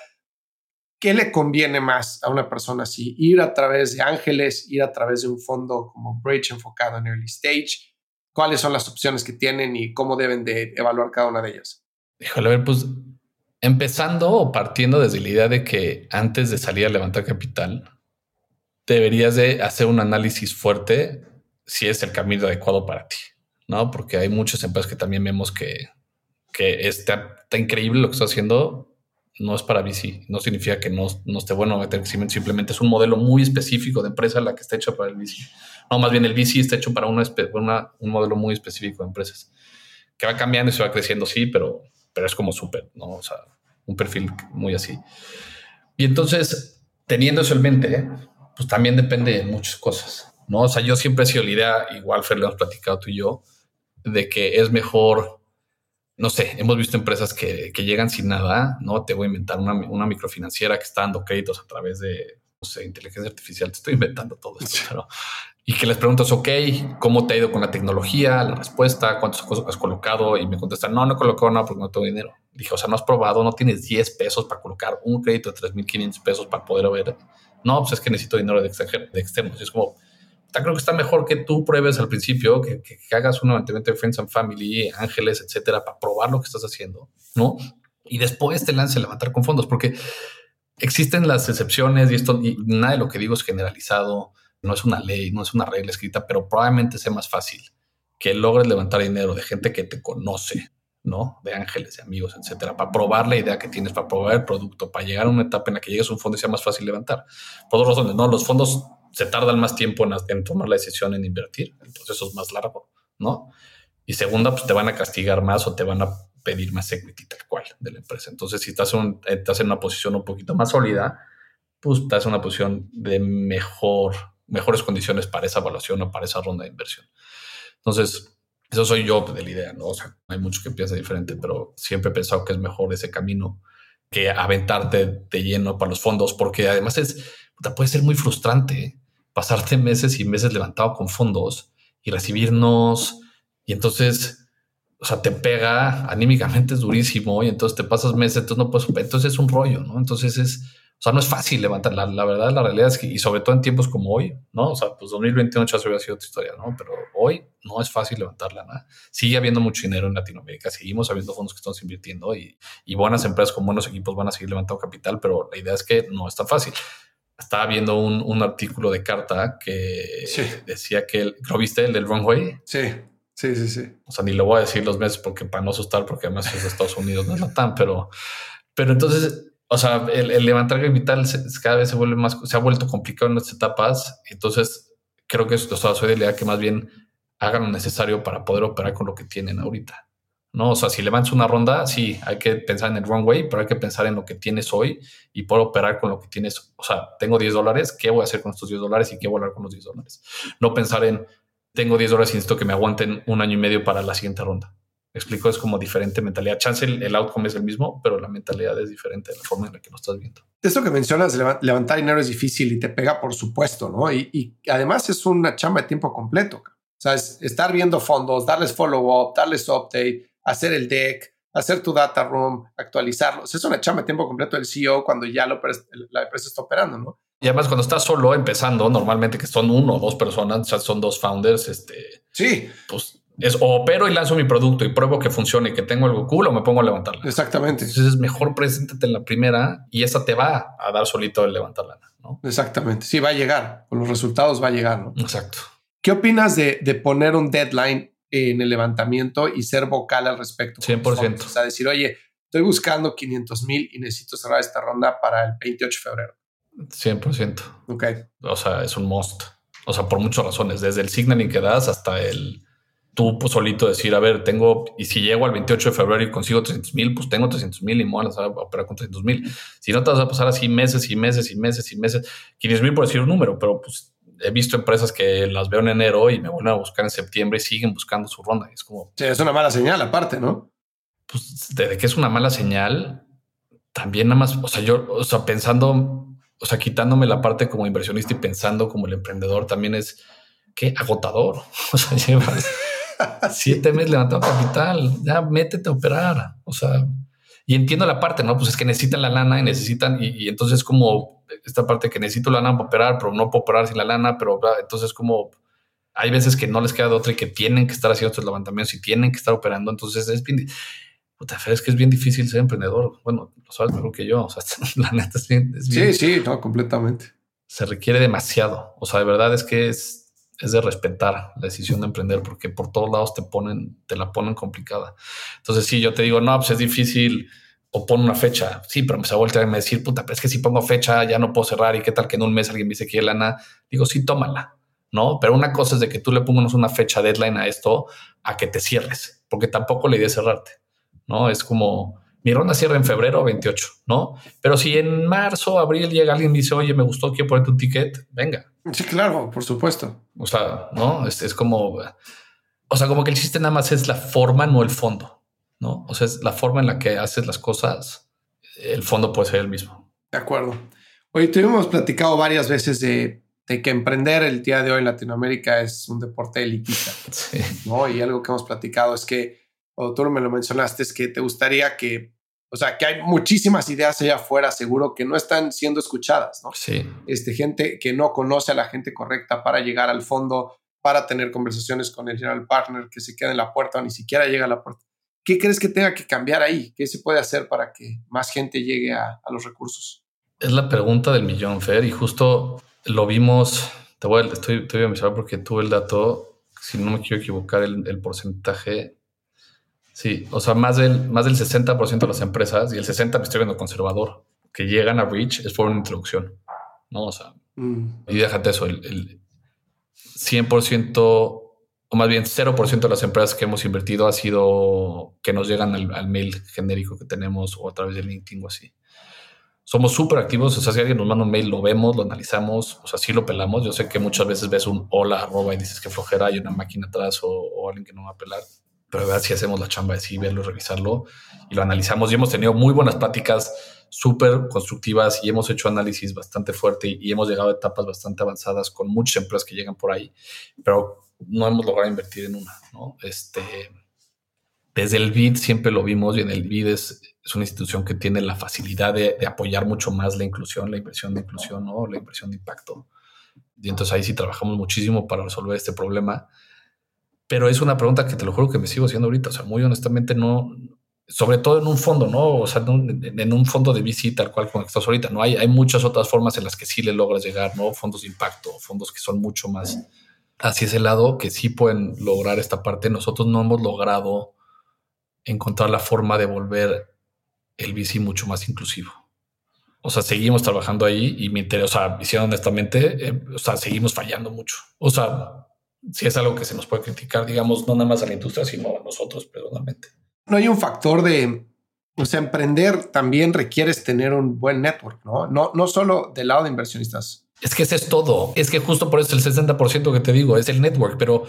¿Qué le conviene más a una persona así? Ir a través de ángeles, ir a través de un fondo como Bridge enfocado en early stage. ¿Cuáles son las opciones que tienen y cómo deben de evaluar cada una de ellas? Híjole, a ver, pues empezando o partiendo desde la idea de que antes de salir a levantar capital, deberías de hacer un análisis fuerte si es el camino adecuado para ti, ¿no? Porque hay muchas empresas que también vemos que, que está, increíble lo que está haciendo, no es para VC, no significa que no, no esté bueno meter crecimiento, simplemente es un modelo muy específico de empresa la que está hecha para el VC. No, más bien el VC está hecho para una, una, un modelo muy específico de empresas que va cambiando y se va creciendo, sí, pero, pero es como súper, ¿no? O sea, un perfil muy así. Y entonces, teniendo eso en mente, pues también depende de muchas cosas, ¿no? O sea, yo siempre he sido la idea, igual Fer, lo hemos platicado tú y yo, de que es mejor no sé, hemos visto empresas que, que, llegan sin nada, ¿no? Te voy a inventar una, una, microfinanciera que está dando créditos a través de, no sé, inteligencia artificial, te estoy inventando todo esto, pero, y que les preguntas, ok, ¿cómo te ha ido con la tecnología? La respuesta, ¿cuántas cosas has colocado? Y me contestan, no, no he colocado nada porque no tengo dinero. Dije, o sea, no has probado, no tienes 10 pesos para colocar un crédito de 3.500 pesos para poder ver. No, pues es que necesito dinero de, extranjero, de externos. Y es como, creo que está mejor que tú pruebes al principio, que, hagas un levantamiento de Friends and Family, Ángeles, etcétera, para probar lo que estás haciendo, ¿no? Y después te lance a levantar con fondos, porque existen las excepciones y esto, y nada de lo que digo es generalizado, no es una ley, no es una regla escrita, pero probablemente sea más fácil que logres levantar dinero de gente que te conoce, ¿no? De ángeles, de amigos, etcétera, para probar la idea que tienes, para probar el producto, para llegar a una etapa en la que llegues a un fondo y sea más fácil levantar. Por dos razones, ¿no? Los fondos se tardan más tiempo en, en, tomar la decisión en invertir, el proceso es más largo, ¿no? Y segunda, pues te van a castigar más o te van a pedir más equity tal cual de la empresa. Entonces, si estás, un, estás en una posición un poquito más sólida, pues estás en una posición de mejor, mejores condiciones para esa evaluación o para esa ronda de inversión. Entonces, eso soy yo de la idea, ¿no? O sea, hay muchos que piensan diferente, pero siempre he pensado que es mejor ese camino que aventarte de lleno para los fondos, porque además es, puede ser muy frustrante pasarte meses y meses levantado con fondos y recibirnos y entonces, o sea, te pega anímicamente es durísimo y entonces te pasas meses, entonces no puedes, entonces es un rollo, ¿no? Entonces es, o sea, no es fácil levantar, la, la verdad, la realidad es que, y sobre todo en tiempos como hoy, ¿no? O sea, pues 2021 ya hubiera sido otra historia, ¿no? Pero hoy no es fácil levantarla, ¿no? Sigue habiendo mucho dinero en Latinoamérica, seguimos habiendo fondos que estamos invirtiendo y, y buenas empresas con buenos equipos van a seguir levantando capital, pero la idea es que no es tan fácil estaba viendo un, un, artículo de carta que sí. decía que el, ¿lo viste? El del runway. Sí, sí, sí, sí. O sea, ni lo voy a decir los meses porque para no asustar, porque además es de Estados Unidos, no es la tan, pero, pero entonces, o sea, el, el levantar se, cada vez se vuelve más, se ha vuelto complicado en estas etapas. Entonces, creo que o sea, soy de la idea que más bien hagan lo necesario para poder operar con lo que tienen ahorita. ¿No? O sea, si levantas una ronda, sí, hay que pensar en el runway, pero hay que pensar en lo que tienes hoy y poder operar con lo que tienes. O sea, tengo 10 dólares, ¿qué voy a hacer con estos 10 dólares y qué voy a hablar con los 10 dólares? No pensar en, tengo 10 dólares y necesito que me aguanten un año y medio para la siguiente ronda. Explico, es como diferente mentalidad. Chance el, el outcome es el mismo, pero la mentalidad es diferente de la forma en la que lo estás viendo. Esto que mencionas, levantar dinero es difícil y te pega, por supuesto, ¿no? Y, y además es una chamba de tiempo completo. O sea, es estar viendo fondos, darles follow-up, darles update, hacer el deck, hacer tu data room, actualizarlo. O sea, es una chamba de tiempo completo del CEO cuando ya lo, la empresa está operando, ¿no? Y además, cuando estás solo empezando, normalmente que son uno o dos personas, o sea, son dos founders, este, sí, pues Es o opero y lanzo mi producto y pruebo que funcione y que tengo algo cool o me pongo a levantarla. Exactamente. Entonces es mejor preséntate en la primera y esa te va a dar solito el levantarla. ¿no? Exactamente. Sí, va a llegar. Con los resultados va a llegar. ¿no? Exacto. ¿Qué opinas de, de poner un deadline en el levantamiento y ser vocal al respecto? 100%. O sea, decir, oye, estoy buscando 500 mil y necesito cerrar esta ronda para el 28 de febrero. 100%. Ok. O sea, es un must. O sea, por muchas razones, desde el signaling que das hasta el tú pues, solito decir, a ver, tengo, y si llego al 28 de febrero y consigo 300 mil, pues tengo 300 mil y me voy a operar con 300 mil. Si no, te vas a pasar así meses y meses y meses y meses. 500 mil por decir un número, pero pues he visto empresas que las veo en enero y me vuelven a buscar en septiembre y siguen buscando su ronda. es como. Sí, es una mala señal, aparte, ¿no? Pues desde que es una mala señal, también nada más, o sea, yo, o sea, pensando, o sea, quitándome la parte como inversionista y pensando como el emprendedor también es que agotador. O sea, llevas siete meses levantando capital, ya métete a operar. O sea, y entiendo la parte, ¿no? Pues es que necesitan la lana y necesitan, y, y entonces como esta parte que necesito la lana para operar, pero no puedo operar sin la lana, pero entonces como hay veces que no les queda de otra y que tienen que estar haciendo estos levantamientos y tienen que estar operando. Entonces es bien, puta, es que es bien difícil ser emprendedor. Bueno, lo sabes mejor que yo. O sea, la neta es bien, es bien, Sí, sí, no, completamente. Se requiere demasiado. O sea, de verdad es que es, es de respetar la decisión de emprender porque por todos lados te ponen, te la ponen complicada. Entonces, sí, yo te digo, no, pues es difícil o pon una fecha. Sí, pero me se va a me decir, puta, pero es que si pongo fecha ya no puedo cerrar y qué tal que en un mes alguien me dice que hay lana. Digo, sí, tómala, ¿no? Pero una cosa es de que tú le pongas una fecha deadline a esto a que te cierres, porque tampoco la idea es cerrarte, ¿no? Es como mi ronda cierra en febrero 28, ¿no? Pero si en marzo, abril llega alguien y dice, oye, me gustó, quiero ponerte un ticket, venga. Sí, claro, por supuesto. O sea, ¿no? Es, es como, o sea, como que el chiste nada más es la forma, no el fondo. ¿no? O sea, es la forma en la que haces las cosas, el fondo puede ser el mismo. De acuerdo. Hoy tuvimos platicado varias veces de, de, que emprender el día de hoy en Latinoamérica es un deporte elitista, sí. ¿no? Y algo que hemos platicado es que, o tú me lo mencionaste, es que te gustaría que, o sea, que hay muchísimas ideas allá afuera, seguro, que no están siendo escuchadas, ¿no? Sí. Este, gente que no conoce a la gente correcta para llegar al fondo, para tener conversaciones con el general partner que se queda en la puerta o ni siquiera llega a la puerta. ¿Qué crees que tenga que cambiar ahí? ¿Qué se puede hacer para que más gente llegue a, a los recursos? Es la pregunta del millón, Fer, y justo lo vimos, te voy a, estoy, te voy a mencionar porque tuve el dato, si no me quiero equivocar, el, el porcentaje. Sí, o sea, más del, más del 60% de las empresas, y el 60% me estoy viendo conservador, que llegan a Reach es por una introducción, ¿no? O sea, mm. y déjate eso, el, el 100% o más bien 0% de las empresas que hemos invertido ha sido que nos llegan al, al mail genérico que tenemos o a través de LinkedIn o así. Somos súper activos, o sea, si alguien nos manda un mail, lo vemos, lo analizamos, o sea, sí lo pelamos. Yo sé que muchas veces ves un hola, arroba y dices que flojera, hay una máquina atrás o, o alguien que no va a pelar. Pero verdad, si hacemos la chamba de sí, verlo, revisarlo y lo analizamos. Y hemos tenido muy buenas pláticas súper constructivas y hemos hecho análisis bastante fuerte y, y hemos llegado a etapas bastante avanzadas con muchas empresas que llegan por ahí. Pero no hemos logrado invertir en una, ¿no? Este, desde el BID siempre lo vimos y en el BID es, es una institución que tiene la facilidad de, de, apoyar mucho más la inclusión, la inversión de inclusión, ¿no? La inversión de impacto. Y entonces ahí sí trabajamos muchísimo para resolver este problema. Pero es una pregunta que te lo juro que me sigo haciendo ahorita. O sea, muy honestamente no, sobre todo en un fondo, ¿no? O sea, en un, en un fondo de VC tal cual como estás ahorita, ¿no? Hay, hay muchas otras formas en las que sí le logras llegar, ¿no? Fondos de impacto, fondos que son mucho más hacia ese lado que sí pueden lograr esta parte. Nosotros no hemos logrado encontrar la forma de volver el bici mucho más inclusivo. O sea, seguimos trabajando ahí y me interesa, o sea, hicieron honestamente, eh, o sea, seguimos fallando mucho. O sea, si es algo que se nos puede criticar, digamos, no nada más a la industria, sino a nosotros personalmente. No hay un factor de, o sea, emprender también requieres tener un buen network, ¿no? No, no solo del lado de inversionistas, es que ese es todo. Es que justo por eso el 60% que te digo es el network, pero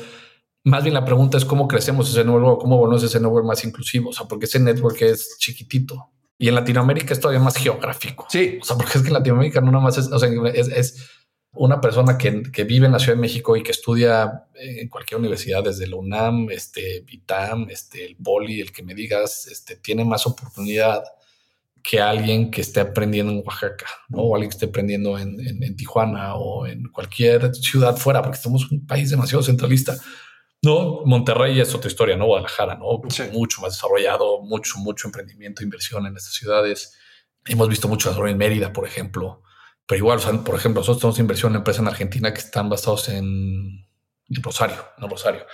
más bien la pregunta es cómo crecemos ese network, cómo volvemos ese network más inclusivo. O sea, porque ese network es chiquitito y en Latinoamérica es todavía más geográfico. Sí. O sea, porque es que en Latinoamérica no nada más es, o sea, es, es una persona que, que, vive en la Ciudad de México y que estudia en cualquier universidad, desde la UNAM, este, VITAM, este, el Poli, el que me digas, este, tiene más oportunidad que alguien que esté aprendiendo en Oaxaca, ¿no? O alguien que esté aprendiendo en, en, en, Tijuana o en cualquier ciudad fuera, porque somos un país demasiado centralista. No, Monterrey es otra historia, ¿no? Guadalajara, ¿no? Mucho más desarrollado, mucho, mucho emprendimiento, inversión en estas ciudades. Hemos visto mucho desarrollo en Mérida, por ejemplo. Pero igual, por ejemplo, nosotros tenemos inversión en empresas en Argentina que están basados en, Rosario, no Rosario.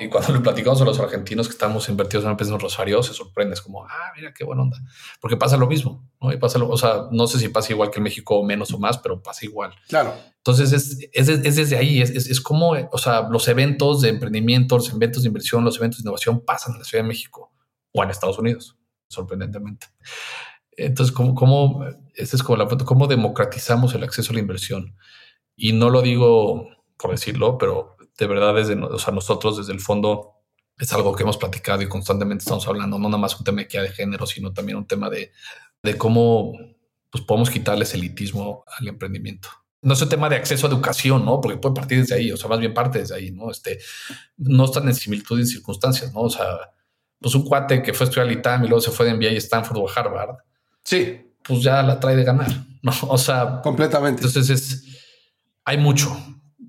Y cuando le platicamos a los argentinos que estamos invertidos en empresas en Rosario, se sorprende. Es como, ah, mira qué buena onda. Porque pasa lo mismo, ¿no? Y pasa lo, o sea, no sé si pasa igual que en México, menos o más, pero pasa igual. Claro. Entonces es, es, es desde ahí, es, es, como, o sea, los eventos de emprendimiento, los eventos de inversión, los eventos de innovación pasan en la Ciudad de México o en Estados Unidos, sorprendentemente. Entonces, ¿cómo, cómo, esta es como la cómo democratizamos el acceso a la inversión? Y no lo digo por decirlo, pero de verdad desde, o sea, nosotros desde el fondo es algo que hemos platicado y constantemente estamos hablando, no nada más un tema de género, sino también un tema de, de cómo pues, podemos quitarles elitismo al emprendimiento. No es un tema de acceso a educación, ¿no? Porque puede partir desde ahí, o sea, más bien parte desde ahí, ¿no? Este, no están en similitud y circunstancias, ¿no? O sea, pues un cuate que fue a estudiar al ITAM y luego se fue de MBA a Stanford o Harvard, Sí. Pues ya la trae de ganar, ¿no? O sea, completamente. Entonces es, hay mucho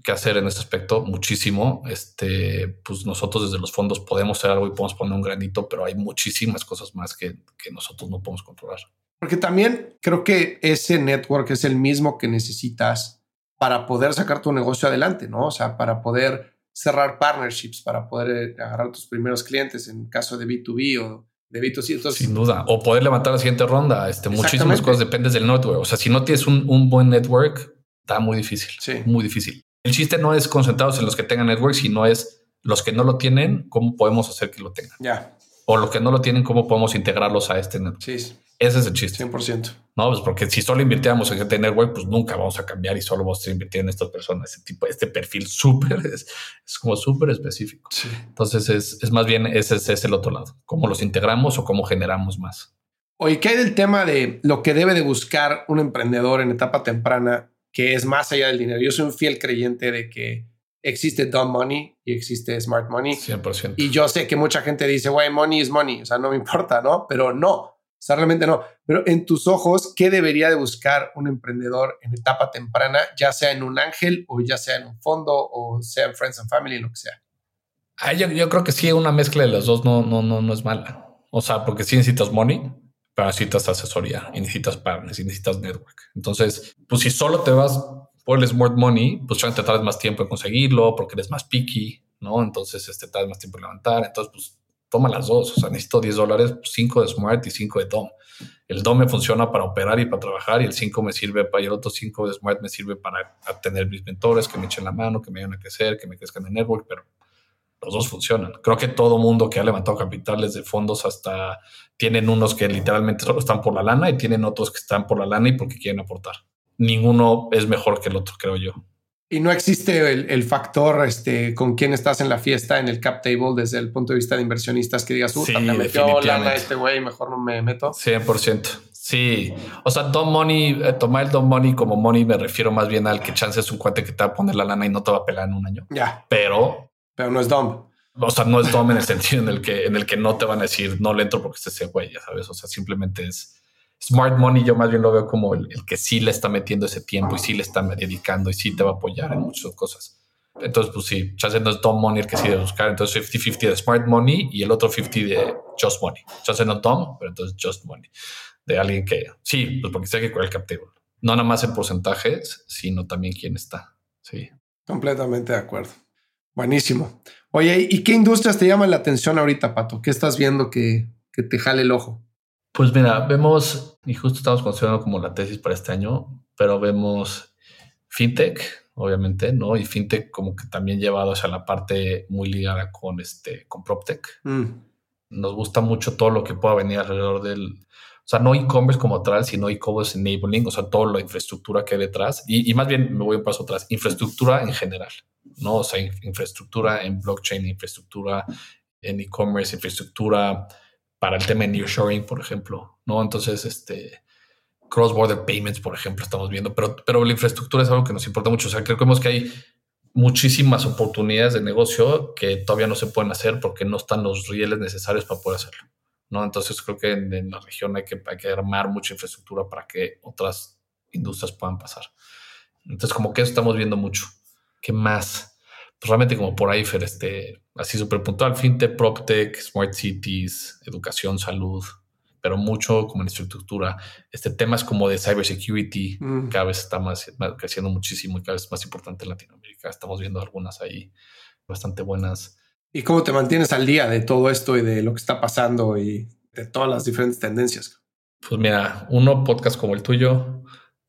que hacer en este aspecto, muchísimo. Este, pues nosotros desde los fondos podemos hacer algo y podemos poner un granito, pero hay muchísimas cosas más que, que nosotros no podemos controlar. Porque también creo que ese network es el mismo que necesitas para poder sacar tu negocio adelante, ¿no? O sea, para poder cerrar partnerships, para poder eh, agarrar tus primeros clientes en caso de B2B o de B2C. Sin duda. O poder levantar la siguiente ronda. Este, muchísimas cosas dependen del network. O sea, si no tienes un, un buen network, está muy difícil. Sí. Muy difícil. El chiste no es concentrados en los que tengan network, sino es los que no lo tienen, cómo podemos hacer que lo tengan. Ya. O los que no lo tienen, cómo podemos integrarlos a este network. Sí. Ese es el chiste. 100%. No, pues porque si solo invirtiéramos en gente network, pues nunca vamos a cambiar y solo vamos a invertir en estas personas. Este tipo, este perfil súper es, como súper específico. Sí. Entonces es, es, más bien ese, es el otro lado. Cómo los integramos o cómo generamos más. Oye, ¿qué hay del tema de lo que debe de buscar un emprendedor en etapa temprana que es más allá del dinero? Yo soy un fiel creyente de que existe dumb money y existe smart money. 100%. Y yo sé que mucha gente dice, güey, money is money, o sea, no me importa, ¿no? Pero no o sea, realmente no. Pero en tus ojos, ¿qué debería de buscar un emprendedor en etapa temprana, ya sea en un ángel o ya sea en un fondo o sea en Friends and Family, lo que sea? yo, creo que sí, una mezcla de los dos no, no, no, no es mala. O sea, porque sí necesitas money, pero necesitas asesoría y necesitas partners y necesitas network. Entonces, pues si solo te vas por el smart money, pues te tardas más tiempo en conseguirlo porque eres más picky, ¿no? Entonces, este, tardas más tiempo en levantar. Entonces, pues toma las dos. O sea, necesito 10 dólares, 5 de Smart y 5 de DOM. El DOM me funciona para operar y para trabajar y el 5 me sirve para, y el otro 5 de Smart me sirve para tener mis mentores que me echen la mano, que me ayuden a crecer, que me crezcan en network, pero los dos funcionan. Creo que todo mundo que ha levantado capitales de fondos hasta tienen unos que literalmente están por la lana y tienen otros que están por la lana y porque quieren aportar. Ninguno es mejor que el otro, creo yo. Y no existe el, factor este, con quién estás en la fiesta, en el cap table, desde el punto de vista de inversionistas, que digas, sí, me metió lana este güey, mejor no me meto. 100%. Sí. O sea, Don Money, eh, tomar el Don Money como money, me refiero más bien al que chance es un cuate que te va a poner la lana y no te va a pelar en un año. Ya. Pero. Pero no es Dom. O sea, no es Dom en el sentido en el que, en el que no te van a decir no le entro porque esté ese güey, ya sabes. O sea, simplemente es Smart Money yo más bien lo veo como el, que sí le está metiendo ese tiempo y sí le está dedicando y sí te va a apoyar en muchas cosas. Entonces, pues sí, chance no es Tom Money el que sí debe buscar. Entonces, 50-50 de Smart Money y el otro 50 de Just Money. Chance no Tom, pero entonces Just Money. De alguien que, sí, pues porque sé que cuál el cap No nada más en porcentajes, sino también quién está. Sí. Completamente de acuerdo. Buenísimo. Oye, ¿y qué industrias te llaman la atención ahorita, Pato? ¿Qué estás viendo que, que te jale el ojo? Pues mira, vemos, y justo estamos considerando como la tesis para este año, pero vemos fintech, obviamente, ¿no? Y fintech como que también llevado hacia la parte muy ligada con este, con PropTech. Mm. Nos gusta mucho todo lo que pueda venir alrededor del, o sea, no e-commerce como tal, sino e-commerce enabling, o sea, toda la infraestructura que hay detrás. Y, y, más bien me voy un paso atrás, infraestructura en general, ¿no? O sea, infraestructura en blockchain, infraestructura en e-commerce, infraestructura para el tema de nearshoring, por ejemplo, ¿no? Entonces, este, cross-border payments, por ejemplo, estamos viendo, pero, pero la infraestructura es algo que nos importa mucho. O sea, creemos que hay muchísimas oportunidades de negocio que todavía no se pueden hacer porque no están los rieles necesarios para poder hacerlo, ¿no? Entonces, creo que en, la región hay que, hay que armar mucha infraestructura para que otras industrias puedan pasar. Entonces, como que eso estamos viendo mucho. ¿Qué más? Pues realmente como por ahí, Fer, este, así súper puntual, fintech, proptech, smart cities, educación, salud, pero mucho como en infraestructura. Este tema es como de cybersecurity, mm. cada vez está más, creciendo muchísimo y cada vez más importante en Latinoamérica. Estamos viendo algunas ahí bastante buenas. ¿Y cómo te mantienes al día de todo esto y de lo que está pasando y de todas las diferentes tendencias? Pues mira, uno, podcast como el tuyo.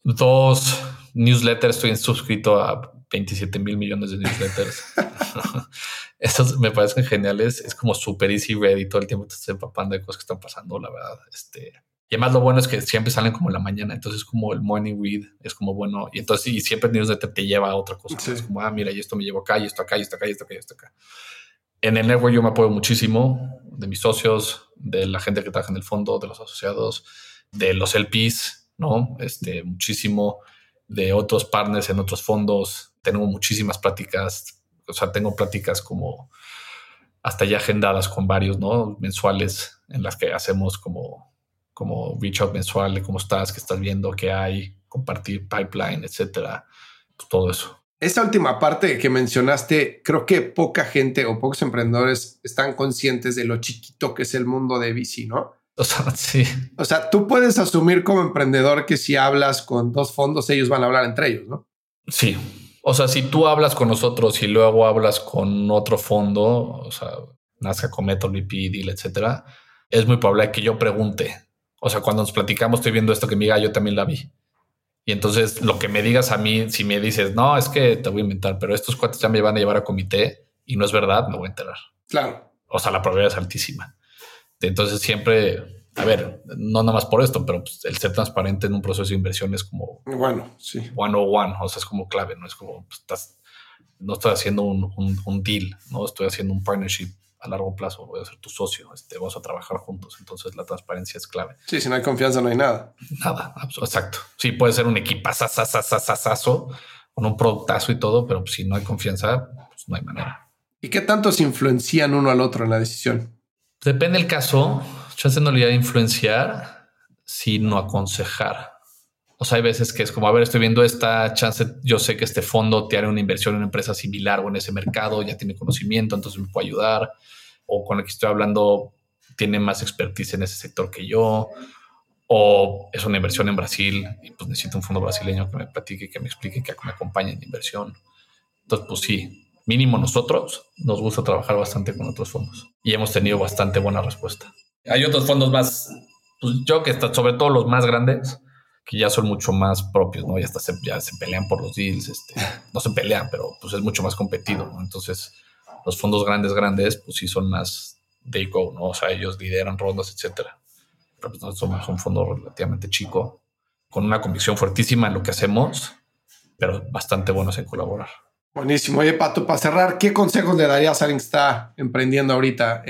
Dos, newsletters. Estoy suscrito a 27 mil millones de newsletters. Estos me parecen geniales. Es como super easy read y todo el tiempo te estás empapando de cosas que están pasando, la verdad. Este, y además lo bueno es que siempre salen como en la mañana. Entonces es como el morning read. Es como bueno. Y entonces y siempre el newsletter te lleva a otra cosa. Es como, ah, mira, y esto me llevo acá, y esto acá, y esto acá, y esto acá, y esto acá. En el network yo me apoyo muchísimo de mis socios, de la gente que trabaja en el fondo, de los asociados, de los LPs, ¿no? Este, muchísimo de otros partners en otros fondos. Tengo muchísimas pláticas, o sea, tengo pláticas como hasta ya agendadas con varios, ¿no? Mensuales en las que hacemos como, como reach out mensual de cómo estás, qué estás viendo, qué hay, compartir pipeline, etcétera. Pues todo eso. Esa última parte que mencionaste, creo que poca gente o pocos emprendedores están conscientes de lo chiquito que es el mundo de VC, ¿no? O sea, sí. O sea, tú puedes asumir como emprendedor que si hablas con dos fondos, ellos van a hablar entre ellos, ¿no? Sí. O sea, si tú hablas con nosotros y luego hablas con otro fondo, o sea, Nazca, Cometo, VP, Deal, etcétera, es muy probable que yo pregunte. O sea, cuando nos platicamos, estoy viendo esto que me diga, yo también la vi. Y entonces lo que me digas a mí, si me dices, no, es que te voy a inventar, pero estos cuates ya me van a llevar a comité y no es verdad, me voy a enterar. Claro. O sea, la probabilidad es altísima. Entonces siempre, a ver, no nada más por esto, pero pues, el ser transparente en un proceso de inversión es como... Bueno, sí. One o one, o sea, es como clave, no es como, pues, estás, no estoy haciendo un, un, deal, no estoy haciendo un partnership a largo plazo, voy a ser tu socio, este, vamos a trabajar juntos. Entonces la transparencia es clave. Sí, si no hay confianza no hay nada. Nada, exacto. Sí, puede ser un equipazazazazazazo con un productazo y todo, pero si no hay confianza, pues no hay manera. ¿Y qué tanto se influencian uno al otro en la decisión? Depende del caso. Chance no le a influenciar, sino aconsejar. O sea, hay veces que es como, a ver, estoy viendo esta chance, yo sé que este fondo te hará una inversión en una empresa similar o en ese mercado, ya tiene conocimiento, entonces me puede ayudar. O con el que estoy hablando tiene más expertise en ese sector que yo. O es una inversión en Brasil y pues necesito un fondo brasileño que me platique, que me explique, que me acompañe en la inversión. Entonces, pues sí, mínimo nosotros nos gusta trabajar bastante con otros fondos y hemos tenido bastante buena respuesta. Hay otros fondos más, pues yo que está, sobre todo los más grandes, que ya son mucho más propios, ¿no? Ya hasta se, ya se pelean por los deals, este, no se pelean, pero pues es mucho más competido, ¿no? Entonces, los fondos grandes, grandes, pues sí son más they go, ¿no? O sea, ellos lideran rondas, etcétera. Pero pues nosotros somos un fondo relativamente chico, con una convicción fuertísima en lo que hacemos, pero bastante buenos en colaborar. Buenísimo. Oye, Pato, para cerrar, ¿qué consejos le darías a alguien que está emprendiendo ahorita?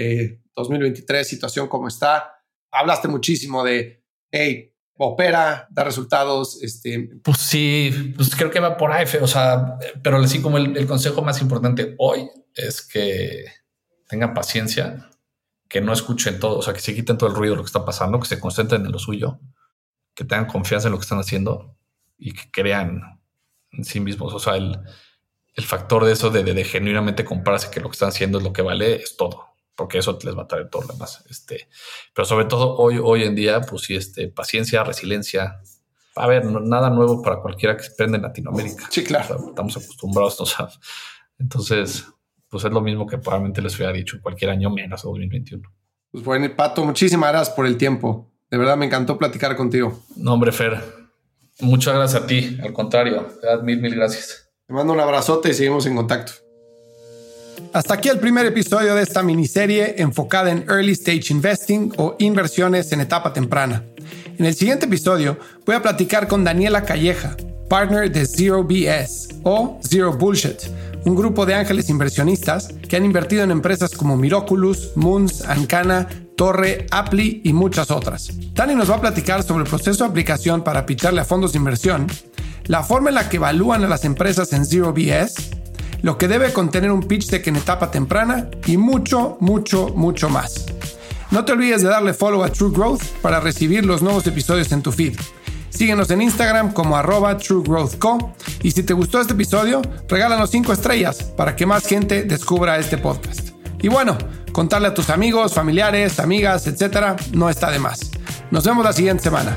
2023, eh, situación como está. Hablaste muchísimo de, hey, opera, da resultados. Este. Pues sí, pues creo que va por ahí, o sea, pero así como el, consejo más importante hoy es que tengan paciencia, que no escuchen todo, o sea, que se quiten todo el ruido de lo que está pasando, que se concentren en lo suyo, que tengan confianza en lo que están haciendo y que crean en sí mismos. O sea, el, el factor de eso de, genuinamente comprarse que lo que están haciendo es lo que vale es todo, porque eso les va a traer todo lo demás. Este, pero sobre todo hoy, hoy en día, pues sí, este, paciencia, resiliencia. A ver, nada nuevo para cualquiera que se prende en Latinoamérica. Sí, claro. estamos acostumbrados, o sea, entonces, pues es lo mismo que probablemente les hubiera dicho cualquier año menos 2021. Pues bueno, Pato, muchísimas gracias por el tiempo. De verdad me encantó platicar contigo. No, hombre, Fer, muchas gracias a ti. Al contrario, mil, mil gracias. Te mando un abrazote y seguimos en contacto. Hasta aquí el primer episodio de esta miniserie enfocada en Early Stage Investing o inversiones en etapa temprana. En el siguiente episodio voy a platicar con Daniela Calleja, partner de Zero BS o Zero Bullshit, un grupo de ángeles inversionistas que han invertido en empresas como Miraculous, Moons, Ancana, Torre, Apply y muchas otras. Dani nos va a platicar sobre el proceso de aplicación para picharle a fondos de inversión la forma en la que evalúan a las empresas en Zero BS, lo que debe contener un pitch deck en etapa temprana y mucho, mucho, mucho más. No te olvides de darle follow a True Growth para recibir los nuevos episodios en tu feed. Síguenos en Instagram como arroba truegrowthco y si te gustó este episodio, regálanos 5 estrellas para que más gente descubra este podcast. Y bueno, contarle a tus amigos, familiares, amigas, etcétera, no está de más. Nos vemos la siguiente semana.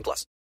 18 plus.